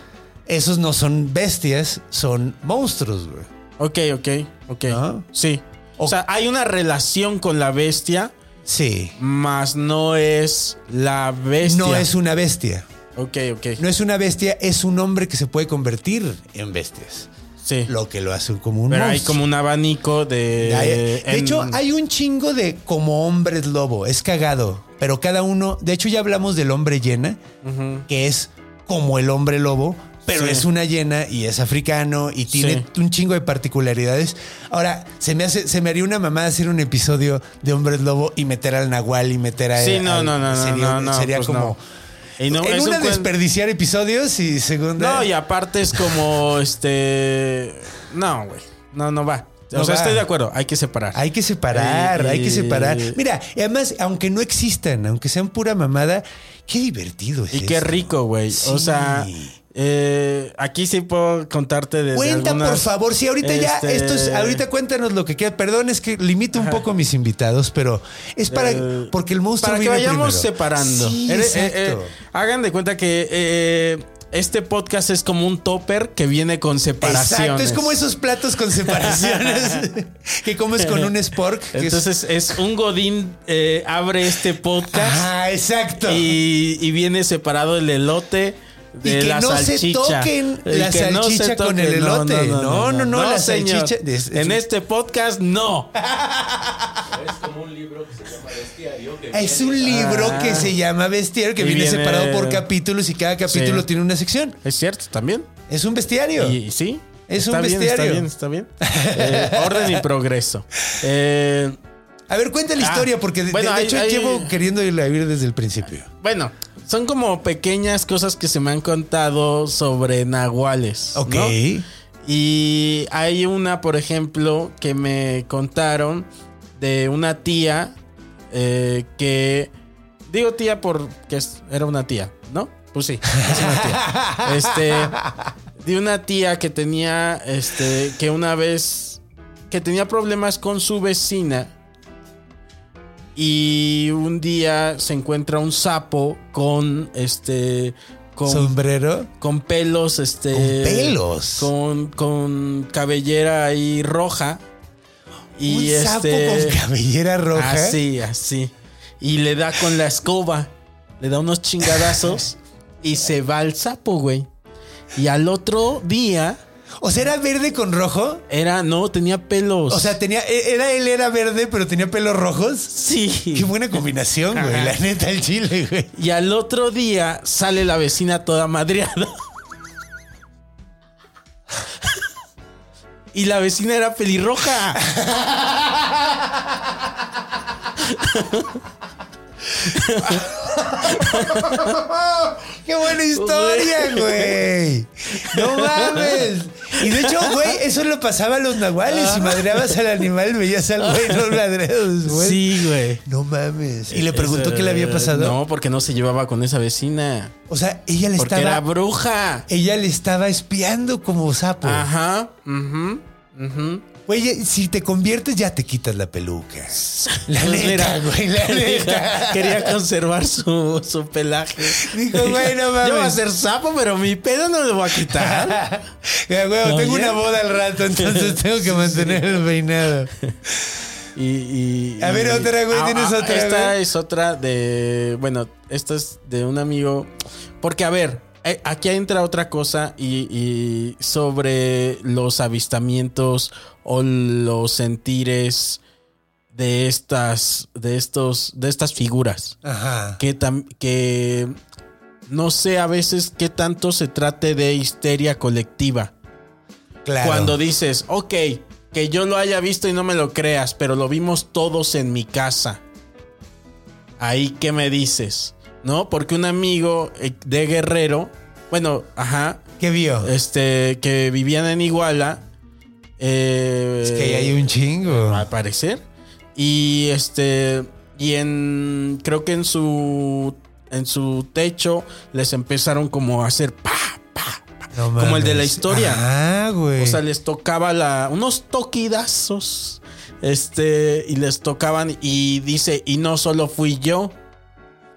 Esos no son bestias, son monstruos, güey. Ok, ok, ok. ¿No? Sí. O O- sea, hay una relación con la bestia, Sí. más no es la bestia. No es una bestia. Ok, ok. No es una bestia, es un hombre que se puede convertir en bestias. sí. Lo que lo hace como un Pero hay como un abanico de. Hay- de en- hecho, hay un chingo de como hombres lobo. Es cagado. Pero cada uno. De hecho, ya hablamos del hombre llena, que es como el hombre lobo, pero Sí. es una llena y es africano y tiene un chingo de particularidades. Ahora, se me hace, se me haría una mamá hacer un episodio de hombres lobo y meter al nahual y meter a. Sí, no, al- no, no, no, sería, no, no, sería pues como. no. Y no, en un una desperdiciar episodios y segunda. No, y aparte es como este. No, güey. No, no va. O sea, va. estoy de acuerdo. Hay que separar. Hay que separar, hay que separar. Mira, y además, aunque no existan, aunque sean pura mamada, qué divertido es Y qué rico, güey. O sea, eh, aquí sí puedo contarte de. Cuenta, por algunas, favor. Sí, ahorita ya, este, esto es, ahorita cuéntanos lo que queda. Perdón, es que limito un poco a mis invitados, pero es para, Eh, porque el monstruo Para que vayamos primero. separando. Sí, eh, eh, hagan de cuenta que este podcast es como un topper que viene con separaciones. Exacto, es como esos platos con separaciones que comes con un spork. es- Entonces es un godín abre este podcast Ajá, exacto. y, y viene separado el elote Y que la no se toquen la que no se salchicha con el elote. No, no, no, la señor. salchicha- es- es en este podcast, no. Es como un libro que se llama Bestiario. Que Es viene- un libro Ah. que se llama Bestiario, que Y viene, viene- separado por capítulos y cada capítulo Sí. tiene una sección. Es cierto, también. Es un bestiario. Y, y sí. Es está un bien, bestiario. Está bien, está bien. Eh, orden y progreso. Eh, A ver, cuenta la Ah, historia, porque de, bueno, de hay- hecho hay- llevo queriendo irla a ir desde el principio. bueno, son como pequeñas cosas que se me han contado sobre nahuales. Ok. ¿no? Y hay una, por ejemplo, que me contaron de una tía eh, que. Digo tía porque era una tía, ¿no? Pues sí, es una tía. Este. De una tía que tenía. Este. Que una vez. Que tenía problemas con su vecina. Y un día se encuentra un sapo con este. Con, Sombrero. con pelos, este. Con pelos. Con, con cabellera ahí roja. Y un sapo este. con cabellera roja. Así, así. Y le da con la escoba. Le da unos chingadazos. y se va el sapo, güey. Y al otro día. O sea, era verde con rojo. Era, no, tenía pelos. O sea, tenía, e- era él era verde, pero tenía pelos rojos. sí. Qué buena combinación, güey. La neta, el chile, güey. Y al otro día sale la vecina toda madreada. Y la vecina era pelirroja. Qué buena historia, güey. No mames. Y de hecho, güey, eso lo pasaba a los nahuales. Si madreabas al animal, veías al güey no ladreos, güey. Sí, güey. No mames. Y le preguntó qué le había pasado. No, porque no se llevaba con esa vecina. O sea, ella le Porque estaba. era bruja. Ella le estaba espiando como sapo. Ajá. ujú, ujú. Güey, si te conviertes, ya te quitas la peluca. La Pues neta, güey, la neta. Quería conservar su, su pelaje. Dijo, güey, no mames. Yo voy a ser sapo, pero mi pelo no me voy a quitar. Ya, güey, tengo Oye. una boda al rato, entonces tengo que mantener el peinado. Y, y- A ver, y- otra, güey, ¿tienes otra, Esta güey? es otra de. Bueno, esta es de un amigo. Porque, a ver, eh, aquí entra otra cosa y, y sobre los avistamientos o los sentires de estas. de estos. de estas figuras. Ajá. Que, tam- que no sé a veces qué tanto se trate de histeria colectiva. Claro. Cuando dices, ok, que yo lo haya visto y no me lo creas, pero lo vimos todos en mi casa. Ahí, ¿qué me dices? ¿No? Porque un amigo eh, de Guerrero, bueno, ajá, ¿Qué vio? este, que vivían en Iguala. Eh, es que ahí hay un chingo. al parecer. Y este. Y en. Creo que en su. En su techo les empezaron como a hacer pa, pa, pa. No como el de la historia. Ah, güey. O sea, les tocaba la, unos toquidazos. Este, y les tocaban, y dice, y no solo fui yo.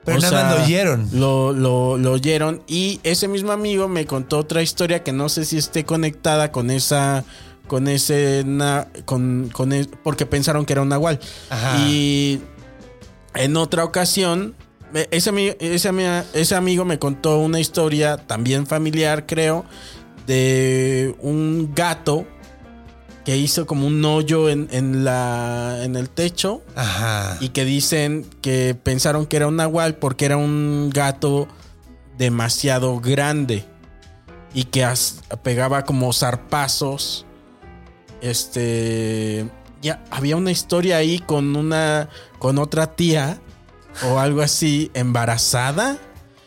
Pero O nada más sea, lo oyeron. Lo, lo, lo oyeron. Y ese mismo amigo me contó otra historia que no sé si esté conectada con esa. Con ese. na- con, con e- porque pensaron que era un nahual. Ajá. Y en otra ocasión. Ese, ese, ese amigo me contó una historia también familiar, creo, de un gato que hizo como un hoyo en, en la, en el techo Ajá. y que dicen que pensaron que era un nahual porque era un gato demasiado grande y que as- pegaba como zarpazos. Este. Ya había una historia ahí con una. con otra tía o algo así embarazada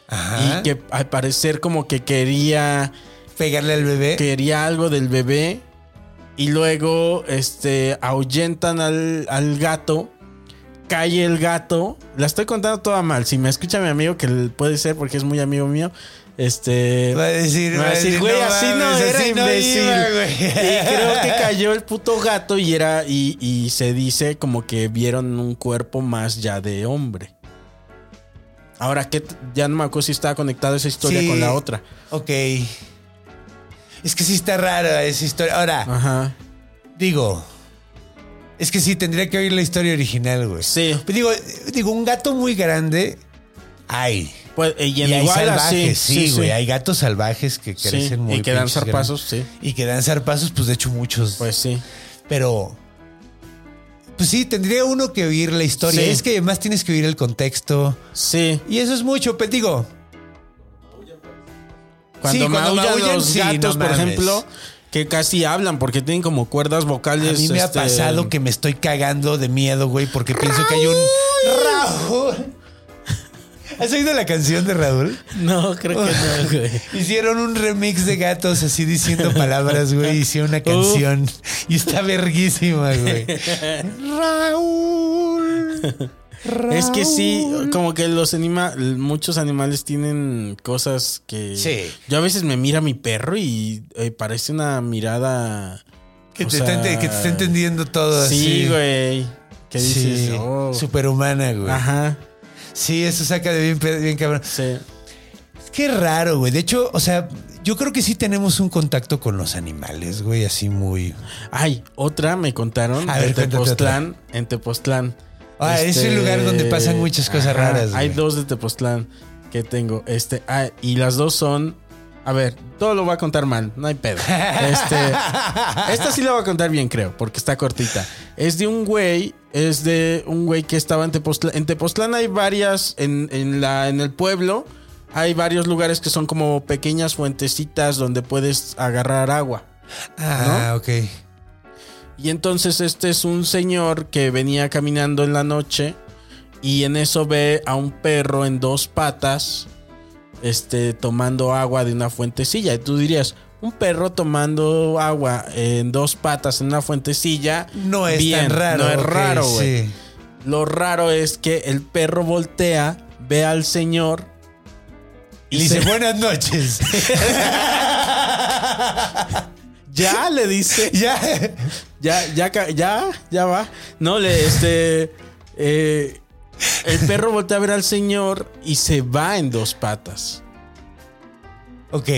Ajá. y que al parecer como que quería Pegarle al bebé. quería algo del bebé y luego este ahuyentan al, al gato cae el gato la estoy contando toda mal si me escucha mi amigo que puede ser porque es muy amigo mío este Va a decir, va a decir, güey, así no era, así no imbécil. iba, güey. y creo que cayó el puto gato y era, y, y se dice como que vieron un cuerpo más ya de hombre. Ahora, que ya no me acuerdo si estaba conectada esa historia Sí. con la otra. Ok. Es que sí está rara esa historia. Ahora, Ajá. digo. Es que sí, tendría que oír la historia original, güey. Sí. Digo, digo, un gato muy grande. Ay. Pues, y en Y hay salvajes, sí, güey. sí. Hay gatos salvajes que crecen muy y que dan zarpazos, grandes. sí. Y que dan zarpazos, pues de hecho muchos. Pues sí. Pero. Pues sí, tendría uno que oír la historia. Sí. Es que además tienes que oír el contexto. Sí. Y eso es mucho, pero digo. Cuando, Sí, cuando maullan, los sí, gatos, no por ejemplo, que casi hablan porque tienen como cuerdas A vocales. mí me ha este, pasado que me estoy cagando de miedo, güey, porque pienso que hay un. ¡Raúl! ¿Has oído la canción de Raúl? No, creo que no, güey. Hicieron un remix de gatos así diciendo palabras, güey. Hicieron una canción y está verguísima, güey. Raúl. Es que sí, Raúl. como que los anima, muchos animales tienen cosas que. Sí. Yo a veces me mira mi perro y eh, parece una mirada. Que te, sea, que te está entendiendo todo así. Sí, güey. Que dices, Sí, oh. superhumana, güey. Ajá. Sí, eso saca de bien, bien cabrón. Sí. Qué raro, güey. De hecho, o sea, yo creo que sí tenemos un contacto con los animales, güey, así muy. Ay, otra me contaron A ver, en Tepoztlán. En Tepoztlán. Ah, es un lugar donde pasan muchas cosas raras, Hay dos de Tepoztlán que tengo. Este, ah, y las dos son. A ver, todo lo voy a contar mal, no hay pedo. Este, esta sí la voy a contar bien, creo, porque está cortita. Es de un güey, es de un güey que estaba en Tepoztlán. En Tepoztlán hay varias, en, en la, en el pueblo, hay varios lugares que son como pequeñas fuentecitas donde puedes agarrar agua. Ah, ok. Y entonces este es un señor que venía caminando en la noche y en eso ve a un perro en dos patas este tomando agua de una fuentecilla. Y tú dirías, un perro tomando agua en dos patas en una fuentecilla No es bien, tan raro. No es raro, güey. sí. Lo raro es que el perro voltea, ve al señor Y dice, se- buenas noches. ya le dice ya. Ya, ya, ya, ya va. No, le, este. eh, el perro voltea a ver al señor y se va en dos patas. Ok.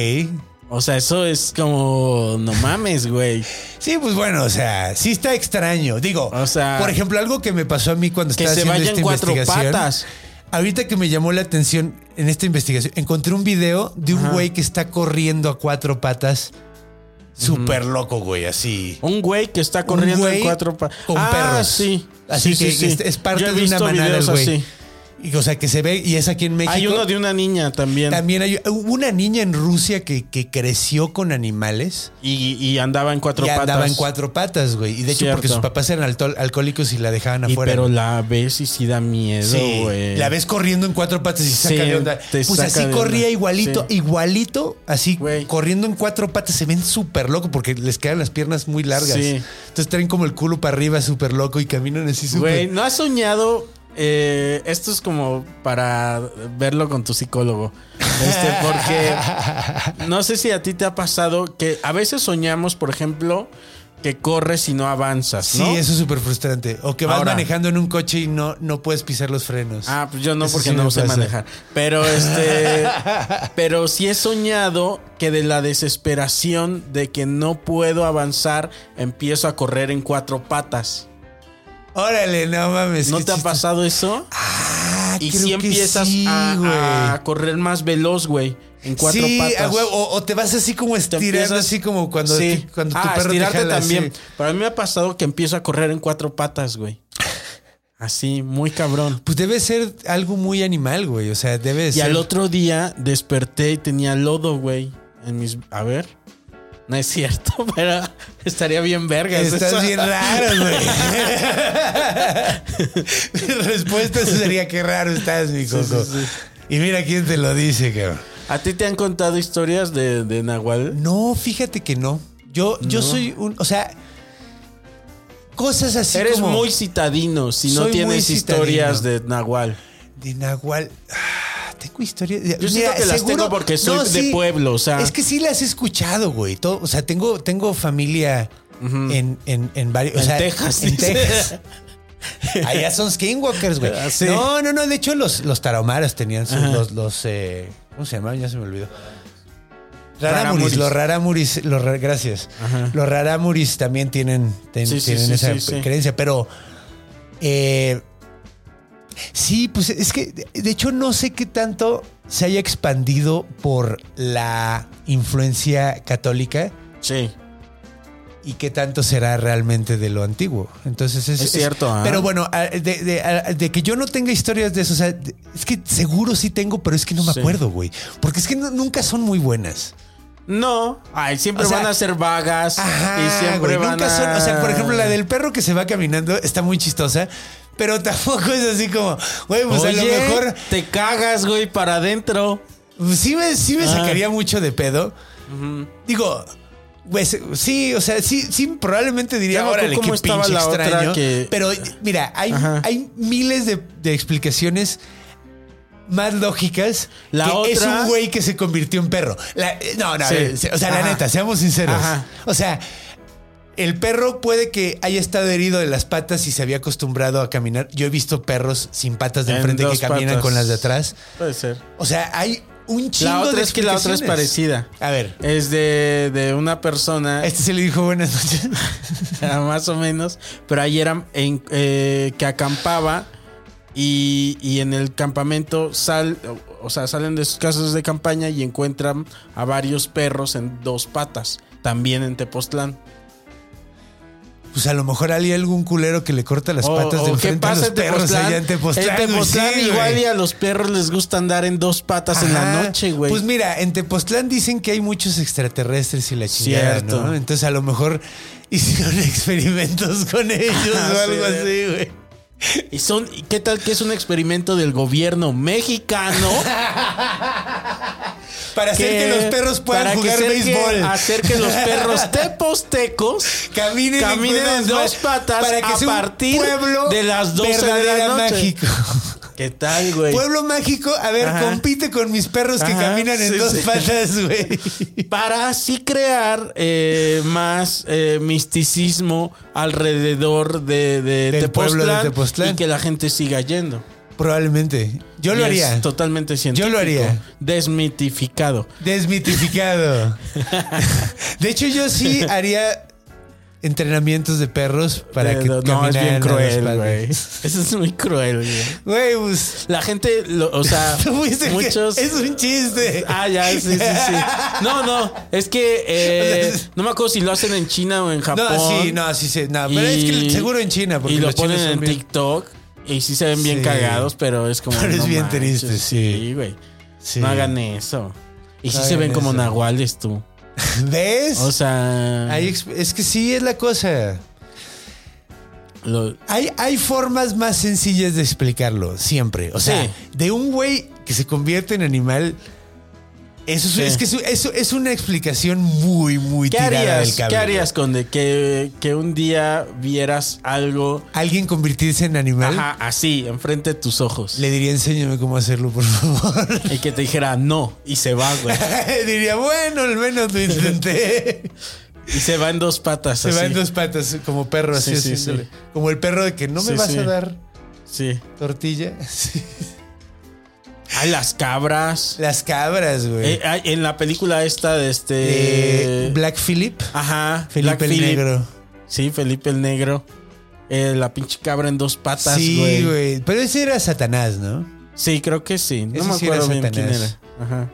O sea, eso es como. No mames, güey. Sí, pues bueno, o sea, sí está extraño. Digo, O sea, por ejemplo, algo que me pasó a mí cuando estaba se haciendo esta en cuatro investigación. patas. Ahorita que me llamó la atención en esta investigación, encontré un video de un Ajá. güey que está corriendo a cuatro patas. Súper loco, güey, así. Un güey que está corriendo güey en cuatro patas. con ah, perros. sí. Así Sí, que sí, sí. es- es parte Yo he de una visto manada el videos güey. así. Y, o sea, que se ve, y es aquí en México. Hay uno de una niña también. También hay hubo una niña en Rusia que, que creció con animales Y, y andaba en cuatro y patas. andaba en cuatro patas, güey. Y de hecho, porque sus papás eran alcohólicos y la dejaban Y afuera. pero la ves y sí da miedo, Sí, güey. la ves corriendo en cuatro patas y se Sí, saca de onda. Pues saca así corría onda. igualito, Sí. igualito, así Güey. corriendo en cuatro patas. Se ven súper loco porque les quedan las piernas muy largas. Sí. Entonces traen como el culo para arriba súper loco y caminan así Güey, súper. ¿no has soñado? Eh, esto es como para verlo con tu psicólogo. Este, porque no sé si a ti te ha pasado que a veces soñamos, por ejemplo, que corres y no avanzas, Sí, eso es súper frustrante. O que vas Ahora. manejando en un coche y no, no puedes pisar los frenos. Ah, pues yo no, Eso porque sí no sé pasa. manejar. Pero este. pero sí he soñado que de la desesperación de que no puedo avanzar, empiezo a correr en cuatro patas. Órale, no mames. ¿No te ha pasado eso? Ah, Y creo si que empiezas sí, a, güey. a correr más veloz, güey. En cuatro sí, patas. huevo, o, o te vas así como Te estirando, empiezas- así como cuando, Sí. ti- cuando tu ah, perro te estirarte jala, también. sí. Pero a mí me ha pasado que empiezo a correr en cuatro patas, güey. Así, muy cabrón. Pues debe ser algo muy animal, güey. O sea, debe Y ser. al otro día desperté y tenía lodo, güey. En mis. A ver. No es cierto, pero estaría bien verga. Estás bien raro, güey. Mi respuesta sería qué raro estás, mi coco. sí, sí. Y mira quién te lo dice, cabrón. ¿A ti te han contado historias de, de Nahual? No, fíjate que no. Yo, yo soy un. O sea. Cosas así Eres como. muy citadino si no tienes historias de Nahual. De Nahual. Ah, tengo historias. Yo siento que las tengo porque soy de pueblo, o sea. Es que sí las he escuchado, güey. Todo- o sea, tengo, tengo familia en, en, en varios. o En sea, Texas, En dice. Texas. Allá son skinwalkers, güey. Ah, sí. No, no, no. De hecho, los, los tarahumaras tenían sus, Ajá. los, los eh, ¿cómo se llamaban? Ya se me olvidó. Raramuris. Raramuris, los raramuris, los ra- gracias. Ajá. Los raramuris también tienen, ten- Sí, sí, tienen sí, esa sí, sí. creencia, pero eh, sí, pues es que de- hecho no sé qué tanto se haya expandido por la influencia católica Sí. y qué tanto será realmente de lo antiguo. Entonces es, Es cierto, ¿ah? Pero bueno, de, de- a- de que yo no tenga historias de eso, o sea, es que seguro sí tengo, pero es que no me Sí. acuerdo, güey. Porque es que no- nunca son muy buenas. No, ay, siempre O sea, van a ser vagas Ajá, y siempre güey, van nunca a... son, o sea, por ejemplo, la del perro que se va caminando está muy chistosa, pero tampoco es así como, güey, pues a lo mejor te cagas, güey, para adentro. sí me, sí me Ajá. sacaría mucho de pedo. Digo, pues sí, o sea, sí, sí, probablemente diría, Ya órale, qué pinche la otra extraño. que- Pero mira, hay, Ajá. hay miles de, de explicaciones más lógicas La que es otra- un güey que se convirtió en perro. La- no, no, a Sí. ver, o sea, la neta, seamos sinceros. Ajá. O sea, el perro puede que haya estado herido de las patas y se había acostumbrado a caminar. Yo he visto perros sin patas de En enfrente que caminan patas. con las de atrás. Puede ser. O sea, hay un chingo La otra de es que la otra es parecida. A ver, Es de, de una persona, este se le dijo buenas noches. más o menos, pero ahí era en, eh, que acampaba y, y en el campamento sal, o sea, salen de sus casas de campaña y encuentran a varios perros en dos patas, también en Tepoztlán. Pues a lo mejor hay algún culero que le corta las O- patas de enfrente a los perros allá en Tepoztlán. En. Tepoztlán Sí, igual y a los perros les gusta andar en dos patas en la noche, güey. Pues mira, en Tepoztlán dicen que hay muchos extraterrestres y la chingada, Cierto. ¿no? Entonces a lo mejor hicieron experimentos con ellos o algo Sí. así, güey. ¿Y son, ¿Qué tal que es un experimento del gobierno mexicano? Para hacer que los perros puedan para jugar que- béisbol. hacer que los perros tepostecos Caminen, caminen en dos patas para que a sea un partir pueblo de las 12 de la noche. mágico. ¿Qué tal, güey? Pueblo mágico, a ver, Ajá. compite con mis perros que Ajá, caminan en sí, dos sí. patas, güey. Para así crear eh, más eh, misticismo alrededor de, de Del pueblo de Tepoztlán. y que la gente siga yendo. Probablemente. Yo lo es haría. Totalmente científico. Yo lo haría. Desmitificado. Desmitificado. De hecho, yo sí haría entrenamientos de perros para que Pero no, es bien cruel, güey. Eso es muy cruel, güey. Pues. La gente, lo- o sea, que- muchos... Es un chiste. Ah, ya, sí, sí, sí. No, no, es que eh, no me acuerdo si lo hacen en China o en Japón. No, sí, no, sí, sí. No, pero es que seguro en China. Porque y lo ponen en bien- TikTok y sí se ven bien Sí. cagados, pero es como. Pero es no bien manches, triste, sí. Sí, güey. Sí. No hagan eso. Y sí se ven como nahuales tú. ¿Ves? O sea. Hay es que sí es la cosa. lo- Hay, hay formas más sencillas de explicarlo, siempre. O sea, de un güey que se convierte en animal. Eso es, Sí. es que eso, eso es una explicación muy, muy ¿Qué tirada harías? del cable. ¿Qué harías, Conde? Que, que un día vieras algo ¿Alguien convertirse en animal? ajá, así, enfrente de tus ojos. Le diría, enséñame cómo hacerlo, por favor. Y que te dijera no. Y se va, güey. diría, bueno, al menos lo intenté. Y se va en dos patas. Se va así. en dos patas, como perro, así, Sí, sí, haciéndole. sí. Como el perro de que no me vas a dar Sí. tortilla. Sí. Ay, las cabras. Las cabras, güey. Eh, en la película esta de este. Black Phillip. Ajá. Felipe Black el Phillip. Negro. Sí, Felipe el Negro. Eh, la pinche cabra en dos patas, sí, güey. güey. Pero ese era Satanás, ¿no? Sí, creo que sí. No me sí era acuerdo bien quién era. Ajá.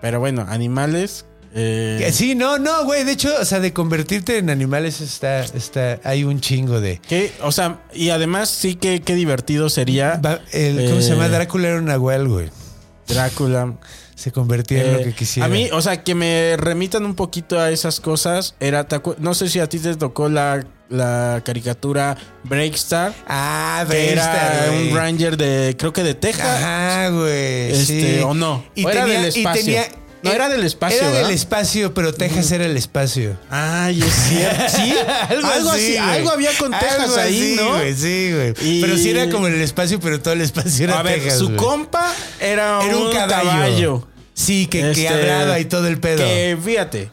Pero bueno, animales. Eh, Sí, no, no, güey. De hecho, o sea, de convertirte en animales está, está, hay un chingo de. que, o sea, y además sí que qué divertido sería Va- el- ¿Cómo se Eh, llama? Drácula era un nahual, güey. Drácula. Se convertía en Eh, lo que quisiera. A mí, o sea, que me remitan un poquito a esas cosas. Era, ¿te acu- no sé si a ti te tocó la, la caricatura Breakstar. Ah, era Breakstar, güey. un ranger de, creo que de Texas. Ajá, güey. Este, sí. o no. Y O era tenía- del y espacio. tenía- No, era del espacio, Era del ¿verdad? espacio, pero Texas era el espacio. Ay, es cierto. Sí, algo, así, güey. algo había con Texas Algo ahí, así, ¿no? güey, sí, güey. Y- Pero sí era como en el espacio, pero todo el espacio era a ver, Texas. su güey. compa era, Era un caballo. Sí, que, que Este, hablaba y todo el pedo. Que fíjate.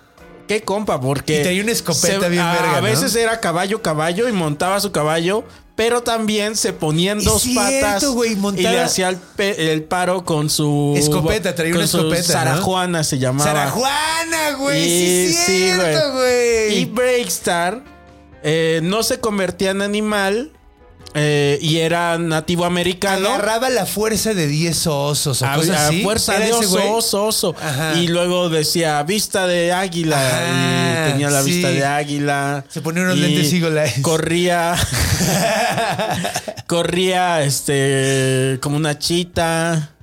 Qué compa, porque. Y traía una escopeta bien a, verga, A ¿no? veces era caballo, caballo y montaba su caballo, pero también se ponía en Es dos cierto, patas güey, y montaba- le hacía el, pe- el paro con su. Escopeta, traía con una su escopeta, ¿no? Sarajuana se llamaba. Sarajuana, güey. Y- Sí, sí, cierto, güey. güey. Y Breakstar eh, no se convertía en animal, eh, y era nativo americano. Agarraba la fuerza de 10 osos o A, cosas a así. fuerza ¿Era de oso, oso, oso. Ajá. Y luego decía vista de águila. Ajá, y tenía la sí. vista de águila. Se ponía unos Y lentes Eyes. Corría. corría este como una chita.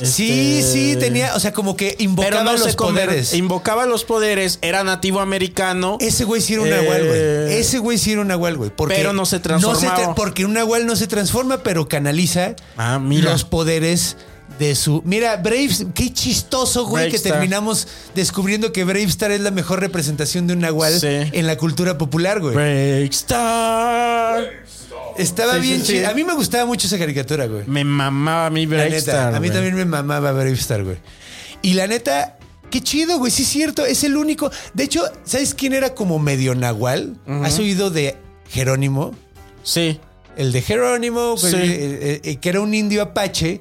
Sí, Este, sí, tenía, o sea, como que invocaba no los poderes. Invocaba los poderes, era nativo americano. Ese güey sí era un Eh, nahual, güey. Ese güey sí era un nahual, güey. Pero no se transformaba. tra- porque un nahual no se transforma, pero canaliza Ah, los poderes de su. Mira, Braves, qué chistoso, güey, que terminamos descubriendo que Bravestar es la mejor representación de un nahual Sí. en la cultura popular, güey. Breakstar. Estaba Sí, bien sí. chido. A mí me gustaba mucho esa caricatura, güey. Me mamaba mi La neta, Breakstar. a mí güey. también me mamaba Bravestar, güey. Y la neta, qué chido, güey. Sí es cierto, es el único. De hecho, ¿sabes quién era como medio nahual? ¿Has oído de Jerónimo? Sí. El de Jerónimo, güey, Sí. eh, que era un indio apache.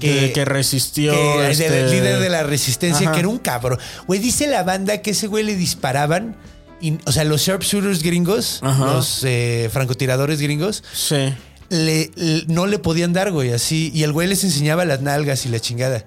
Que, Que, resistió. que- este- del líder de la resistencia, Ajá. que era un cabrón. Güey, dice la banda que ese güey le disparaban. Y- o sea, los sharpshooters gringos, Ajá. los eh, francotiradores gringos, Sí. le, le- no le podían dar, güey, así. Y el güey les enseñaba las nalgas y la chingada.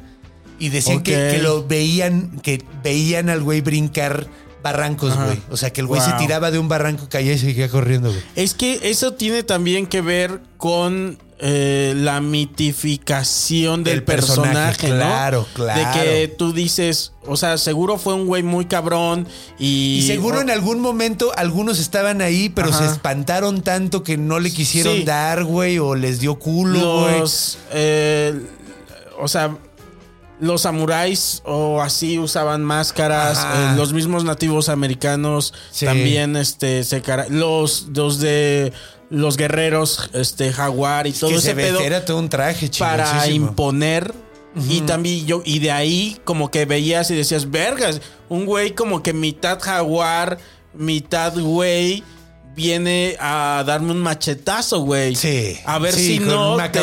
Y decían que, Ok. que lo veían, que veían al güey brincar barrancos, güey. O sea, que el güey se tiraba de un barranco, caía y seguía corriendo, güey. Es que eso tiene también que ver con eh, la mitificación del, Del personaje, personaje, ¿no? claro, claro. De que tú dices, o sea, seguro fue un güey muy cabrón y... Y seguro en algún momento algunos estaban ahí, pero Ajá. se espantaron tanto que no le quisieron Sí. dar, güey, o les dio culo, güey. los... eh, o sea... Los samuráis o así usaban máscaras, eh, los mismos nativos americanos Sí. también este se los los de los guerreros este jaguar y todo que ese se pedo era todo un traje, para imponer. Y también yo y de ahí como que veías y decías vergas un güey como que mitad jaguar mitad güey viene a darme un machetazo güey Sí, a ver sí, si con no un te,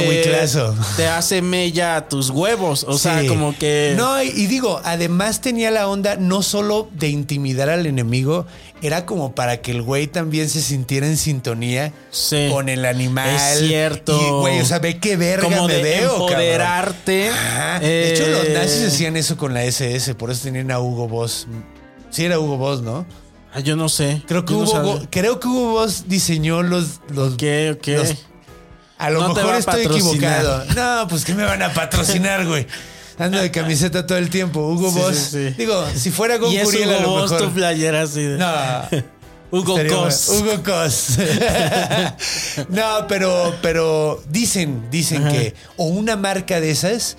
te hace mella a tus huevos o sea como que No, y, y digo, además tenía la onda no solo de intimidar al enemigo, era como para que el güey también se sintiera en sintonía Sí. con el animal. Es cierto. Y, güey, o sea, ve qué verga como me de veo, empoderarte Ajá. Eh, De hecho, los nazis hacían eso con la SS, por eso tenían a Hugo Boss. Sí, era Hugo Boss, ¿no? Ah, yo no sé Creo que, Yo Hugo, creo que Hugo Boss diseñó los. los ¿Qué? ¿Qué? los- a lo No mejor estoy patrocinar. equivocado. No, pues que me van a patrocinar, güey. Ando de camiseta todo el tiempo. Hugo Sí, Boss. sí, sí. Digo, si fuera con Curiel, a Hugo lo Boss mejor. tu playera así de- No. Hugo Cos. Hugo Cos. no, pero, pero dicen, dicen Ajá. que o una marca de esas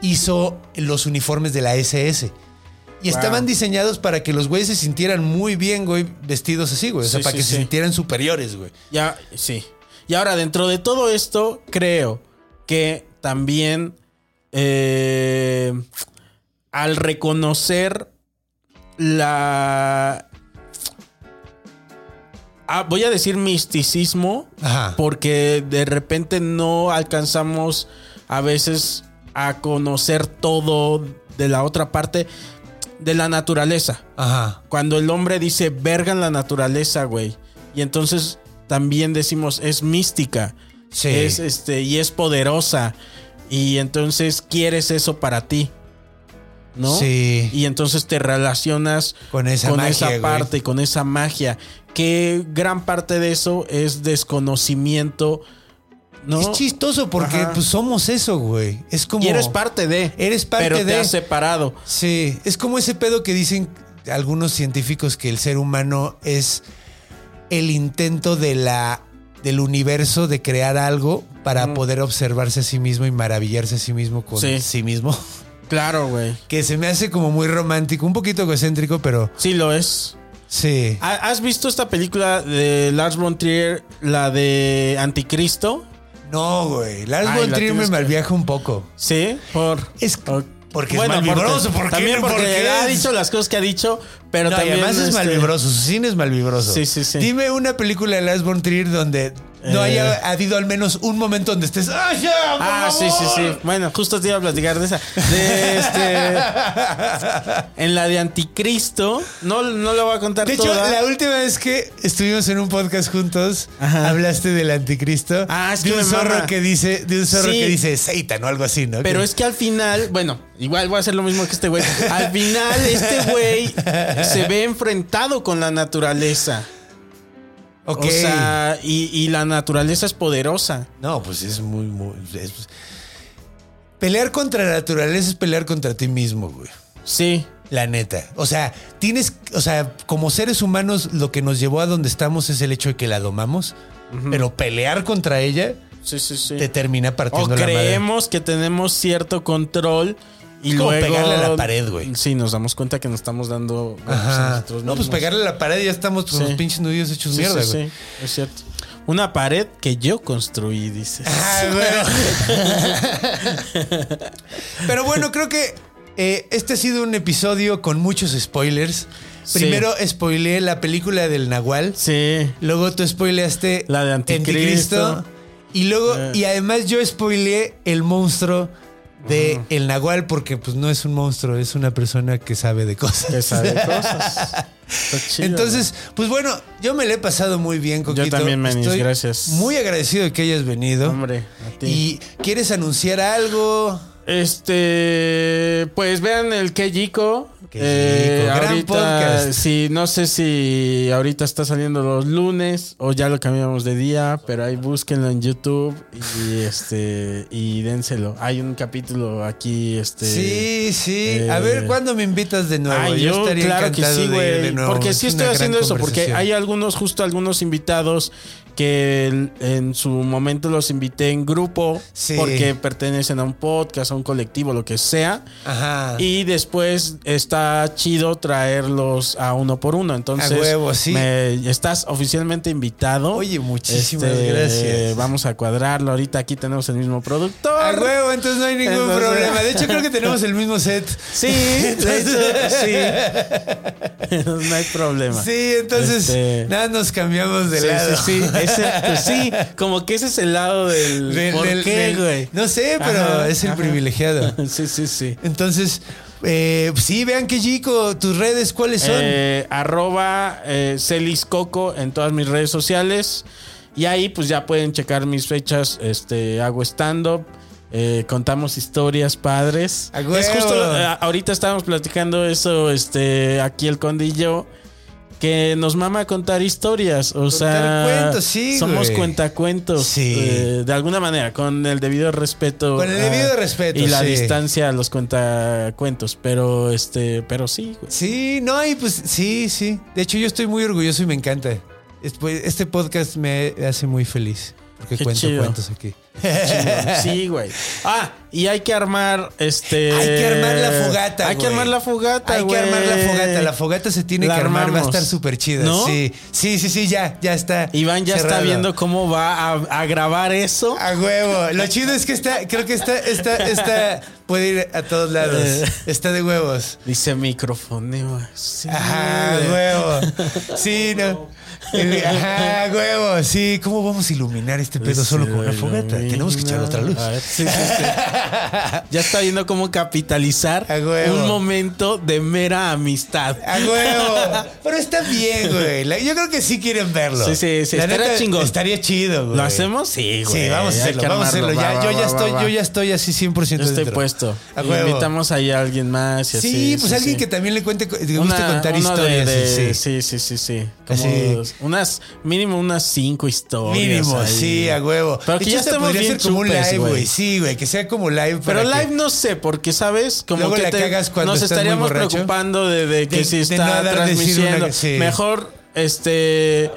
hizo los uniformes de la SS. Y Wow. estaban diseñados para que los güeyes se sintieran muy bien, güey, vestidos así, güey. O sea, Sí, para sí, que sí. se sintieran superiores, güey. Ya, sí. Y ahora, dentro de todo esto, creo que también eh, al reconocer la... Ah, voy a decir misticismo, Ajá. porque de repente no alcanzamos a veces a conocer todo de la otra parte de la naturaleza. Ajá. Cuando el hombre dice verga en la naturaleza, güey. Y entonces también decimos es mística. Sí. Es este y es poderosa. Y entonces quieres eso para ti. ¿No? Sí. Y entonces te relacionas Con esa magia, esa güey. parte, con esa magia. Que gran parte de eso es desconocimiento. ¿No? Es chistoso porque Ajá. pues, somos eso, güey. Es como. Y eres parte de. Eres parte pero de. te has separado. Sí, es como ese pedo que dicen algunos científicos que el ser humano es el intento de la del universo de crear algo para poder observarse a sí mismo y maravillarse a sí mismo con Sí. sí mismo. Claro, güey. Que se me hace como muy romántico, un poquito egocéntrico, pero Sí lo es. sí. ¿Ha- ¿Has visto esta película de Lars von Trier, la de Anticristo? No, güey. Lars Ay, von la Trier me que- malviaja un poco. Sí, por Es porque es malvibroso, también porque Porque ha dicho las cosas que ha dicho, pero no, y también además es este, malvibroso, su cine es malvibroso. Sí, sí, sí. Dime una película de Lars von Trier donde no Eh. haya habido al menos un momento donde estés. ¡Ah, ya! por Ah, sí, sí, favor"? sí. Bueno, justo te iba a platicar de esa. De este. En la de Anticristo. No, no lo voy a contar De hecho, la última vez que estuvimos en un podcast juntos, Ajá. hablaste del anticristo. Ah, es de que un me zorro mama. que dice, de un zorro Sí. que dice Satan o algo así, ¿no? Pero es que al final, bueno, igual voy a hacer lo mismo que este güey. Al final, este güey se ve enfrentado con la naturaleza. Ok. O sea, y, y la naturaleza es poderosa. no, pues es muy, muy. es- Pelear contra la naturaleza es pelear contra ti mismo, güey. Sí. La neta. O sea, tienes, o sea, como seres humanos, lo que nos llevó a donde estamos es el hecho de que la domamos. Pero pelear contra ella Sí, sí, sí. te termina O partiendo la madre. creemos que tenemos cierto control y Es como luego pegarle a la pared, güey. Sí, nos damos cuenta que nos estamos dando Ajá. nosotros No, pues pegarle a la pared y ya estamos con Sí. los pinches nudillos hechos Sí, mierda, sí, güey. sí, es cierto. Una pared que yo construí, dices. Ah, bueno. Pero bueno, creo que eh, este ha sido un episodio con muchos spoilers. Sí. Primero spoileé la película del Nahual. Sí. Luego tú spoileaste La de Anticristo. y luego, Eh. y además yo spoileé el monstruo de el Nahual porque pues no es un monstruo, es una persona que sabe de cosas. Que sabe cosas. Chido, Entonces, pues bueno, yo me le he pasado muy bien, Coquito. también, Manis, Estoy gracias. Muy agradecido de que hayas venido. Hombre, a ti. ¿Y quieres anunciar algo? Este, pues vean el Kejiko. Qué rico, gran podcast. Sí, no sé si ahorita está saliendo los lunes o ya lo cambiamos de día, pero ahí búsquenlo en YouTube y este y dénselo. Hay un capítulo aquí, este. Sí, sí. eh, a ver, ¿cuándo me invitas de nuevo? Ay, yo, estaría claro que sí, de ir de güey. nuevo. Porque sí estoy haciendo eso, porque hay algunos, justo algunos invitados que en su momento los invité en grupo Sí. porque pertenecen a un podcast, a un colectivo, lo que sea. Ajá. Y después está chido traerlos a uno por uno. Entonces, A huevo, sí. me- estás oficialmente invitado. Este, Oye, muchísimas gracias. Vamos a cuadrarlo. Ahorita aquí tenemos el mismo productor. A huevo, entonces no hay ningún Entonces- problema. De hecho, creo que tenemos el mismo set. Sí, de sí. no hay problema. Sí, entonces Este- nada, nos cambiamos de sí, lado. sí, sí. Ese, pues sí, como que ese es el lado del. ¿Por del- qué, güey? No sé, pero Ajá, es el ajá. privilegiado. Sí, sí, sí. Entonces, eh, sí, vean que chico, tus redes, ¿cuáles son? Eh, arroba eh, Celiscoco en todas mis redes sociales. Y ahí pues ya pueden checar mis fechas. Este, hago stand-up. eh, contamos historias padres. Es justo, eh, ahorita estábamos platicando eso, este, aquí el yo. Que nos mama contar historias. O Contar sea, cuentos, sí, somos güey. cuentacuentos. Sí. eh, de alguna manera, con el debido respeto. Con el debido a- respeto, Y la sí. distancia a los cuentacuentos. Pero este, pero sí, güey. Sí, no, y pues sí, sí. De hecho, yo estoy muy orgulloso y me encanta. Este podcast me hace muy feliz. Porque Qué cuento chido. cuentos aquí. Sí, güey. Ah, y hay que armar este. Hay que armar la fogata, Hay que armar la fogata, Hay güey. que armar la fogata. La fogata se tiene La que armar. Va a estar súper chida. ¿No? Sí, sí, sí, sí, ya, ya está. Iván ya está viendo cómo va a, a grabar eso. A huevo. Lo chido es que está, creo que está, está, está, puede ir a todos lados. Está de huevos. Dice microfoneo. Sí, Ajá, güey. huevo. Sí, no. Ajá, huevo. Sí, ¿cómo vamos a iluminar este pedo solo con una fogata? Tenemos que echar otra luz. A ver, sí, sí, sí. Ya está viendo cómo capitalizar un momento de mera amistad. A huevo. Pero está bien, güey. Yo creo que sí quieren verlo. Sí, sí, sí, La estaría neta, chingón. Estaría chido, güey. ¿Lo hacemos? Sí, güey. Sí, vamos a hacerlo, vamos a hacerlo. Ya, Va, yo ya va, estoy, yo ya estoy así 100% Yo estoy dentro. puesto. A huevo. Invitamos ahí a alguien más. Y Sí, pues alguien que también le cuente, que guste Una- contar de- historias. de- sí. sí, sí, sí, sí. Como Unas, mínimo unas cinco historias. Mínimo, ahí. sí, a huevo. Pero que ya hasta estemos podría bien ser como un live, güey. Sí, güey, que sea como live. Pero para live que- no sé, porque sabes, como Luego que la te- cuando nos estás estaríamos preocupando de, de que De- si está transmitiendo. una- sí. Mejor, este,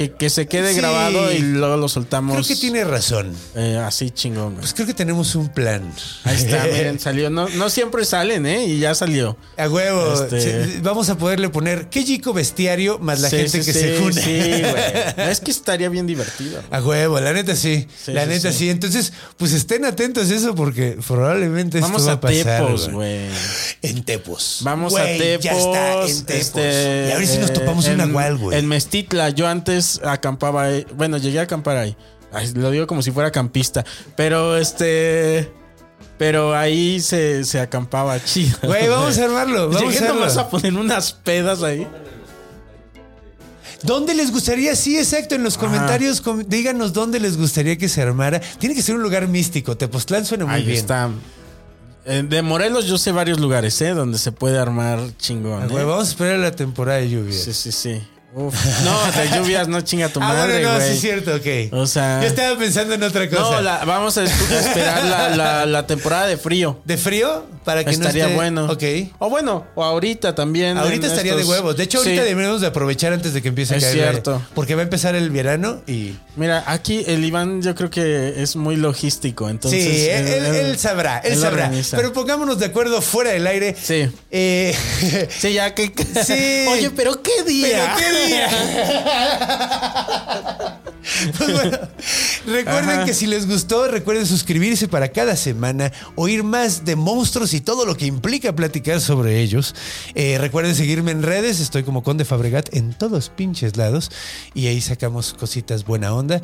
que, que se quede Sí. grabado y luego lo soltamos. Creo que tiene razón. eh, así chingón. güey. Pues creo que tenemos un plan. Ahí está, miren, salió. No, no siempre salen, ¿eh? Y ya salió. A huevo. Este- Vamos a poderle poner qué chico bestiario más la Sí, gente sí, que se une. Sí, güey. Es que estaría bien divertido. A huevo, la neta sí. La neta sí. Entonces, pues estén atentos a eso porque probablemente esto Vamos va a a pasar. Tepos, güey. En Tepos. Vamos Güey, a Tepos. Ya está en Tepos. este, y a ver si nos eh, topamos un en- nahual, güey. En Mestitla, yo antes acampaba ahí. Bueno, llegué a acampar ahí. Ay, lo digo como si fuera campista. Pero este. Pero ahí se, se acampaba chido. Güey, vamos a armarlo. Vamos Llegué a nomás a poner unas pedas ahí. ¿Dónde les gustaría? Sí, exacto. En los comentarios, com- díganos dónde les gustaría que se armara. Tiene que ser un lugar místico. Tepoztlán suena muy Ahí bien. está. De Morelos yo sé varios lugares, ¿eh? Donde se puede armar chingón. güey, ¿eh? vamos a esperar la temporada de lluvia. Sí, sí, sí. Uf. No, de lluvias no chinga tu ah, madre, bueno, no, güey. sí es cierto, ok. O sea- Yo estaba pensando en otra cosa. No, la- vamos a esp- a esperar la, la- la temporada de frío. ¿De frío? Para que Estaría no esté... bueno. Ok. O bueno, o ahorita también. Ahorita estaría de huevos. De hecho, ahorita Sí. deberíamos de aprovechar antes de que empiece a Es caer. cierto. Porque va a empezar el verano y... Mira, aquí el Iván yo creo que es muy logístico, entonces... sí, él, él- él sabrá, él, sabrá. organiza. Pero pongámonos de acuerdo fuera del aire. Sí. Eh, Sí, ya que... Sí. Oye, pero ¿qué día? ¿Pero qué día? Pues bueno, recuerden Ajá. que si les gustó, recuerden suscribirse para cada semana, oír más de monstruos y todo lo que implica platicar sobre ellos. Eh, recuerden seguirme en redes, estoy como Conde Fabregat en todos pinches lados y ahí sacamos cositas buena onda.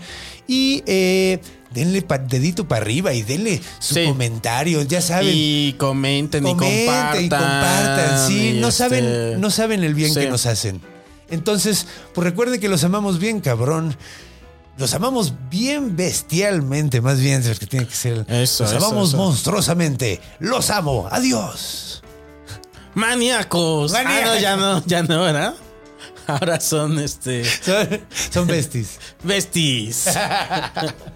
Y eh, denle pa- dedito para arriba y denle su Sí. comentario, ya saben. Y comenten, y compartan. y compartan. Sí, y no este- saben, no saben el bien Sí. que nos hacen. Entonces, pues recuerden que los amamos bien, cabrón. Los amamos bien bestialmente, más bien, es que tiene que ser. Eso, los eso, amamos eso. monstruosamente. Los amo. Adiós. Maníacos. Ah, Maníacos. no, ya no, ya no, ¿verdad? Ahora son este Son, son besties. besties.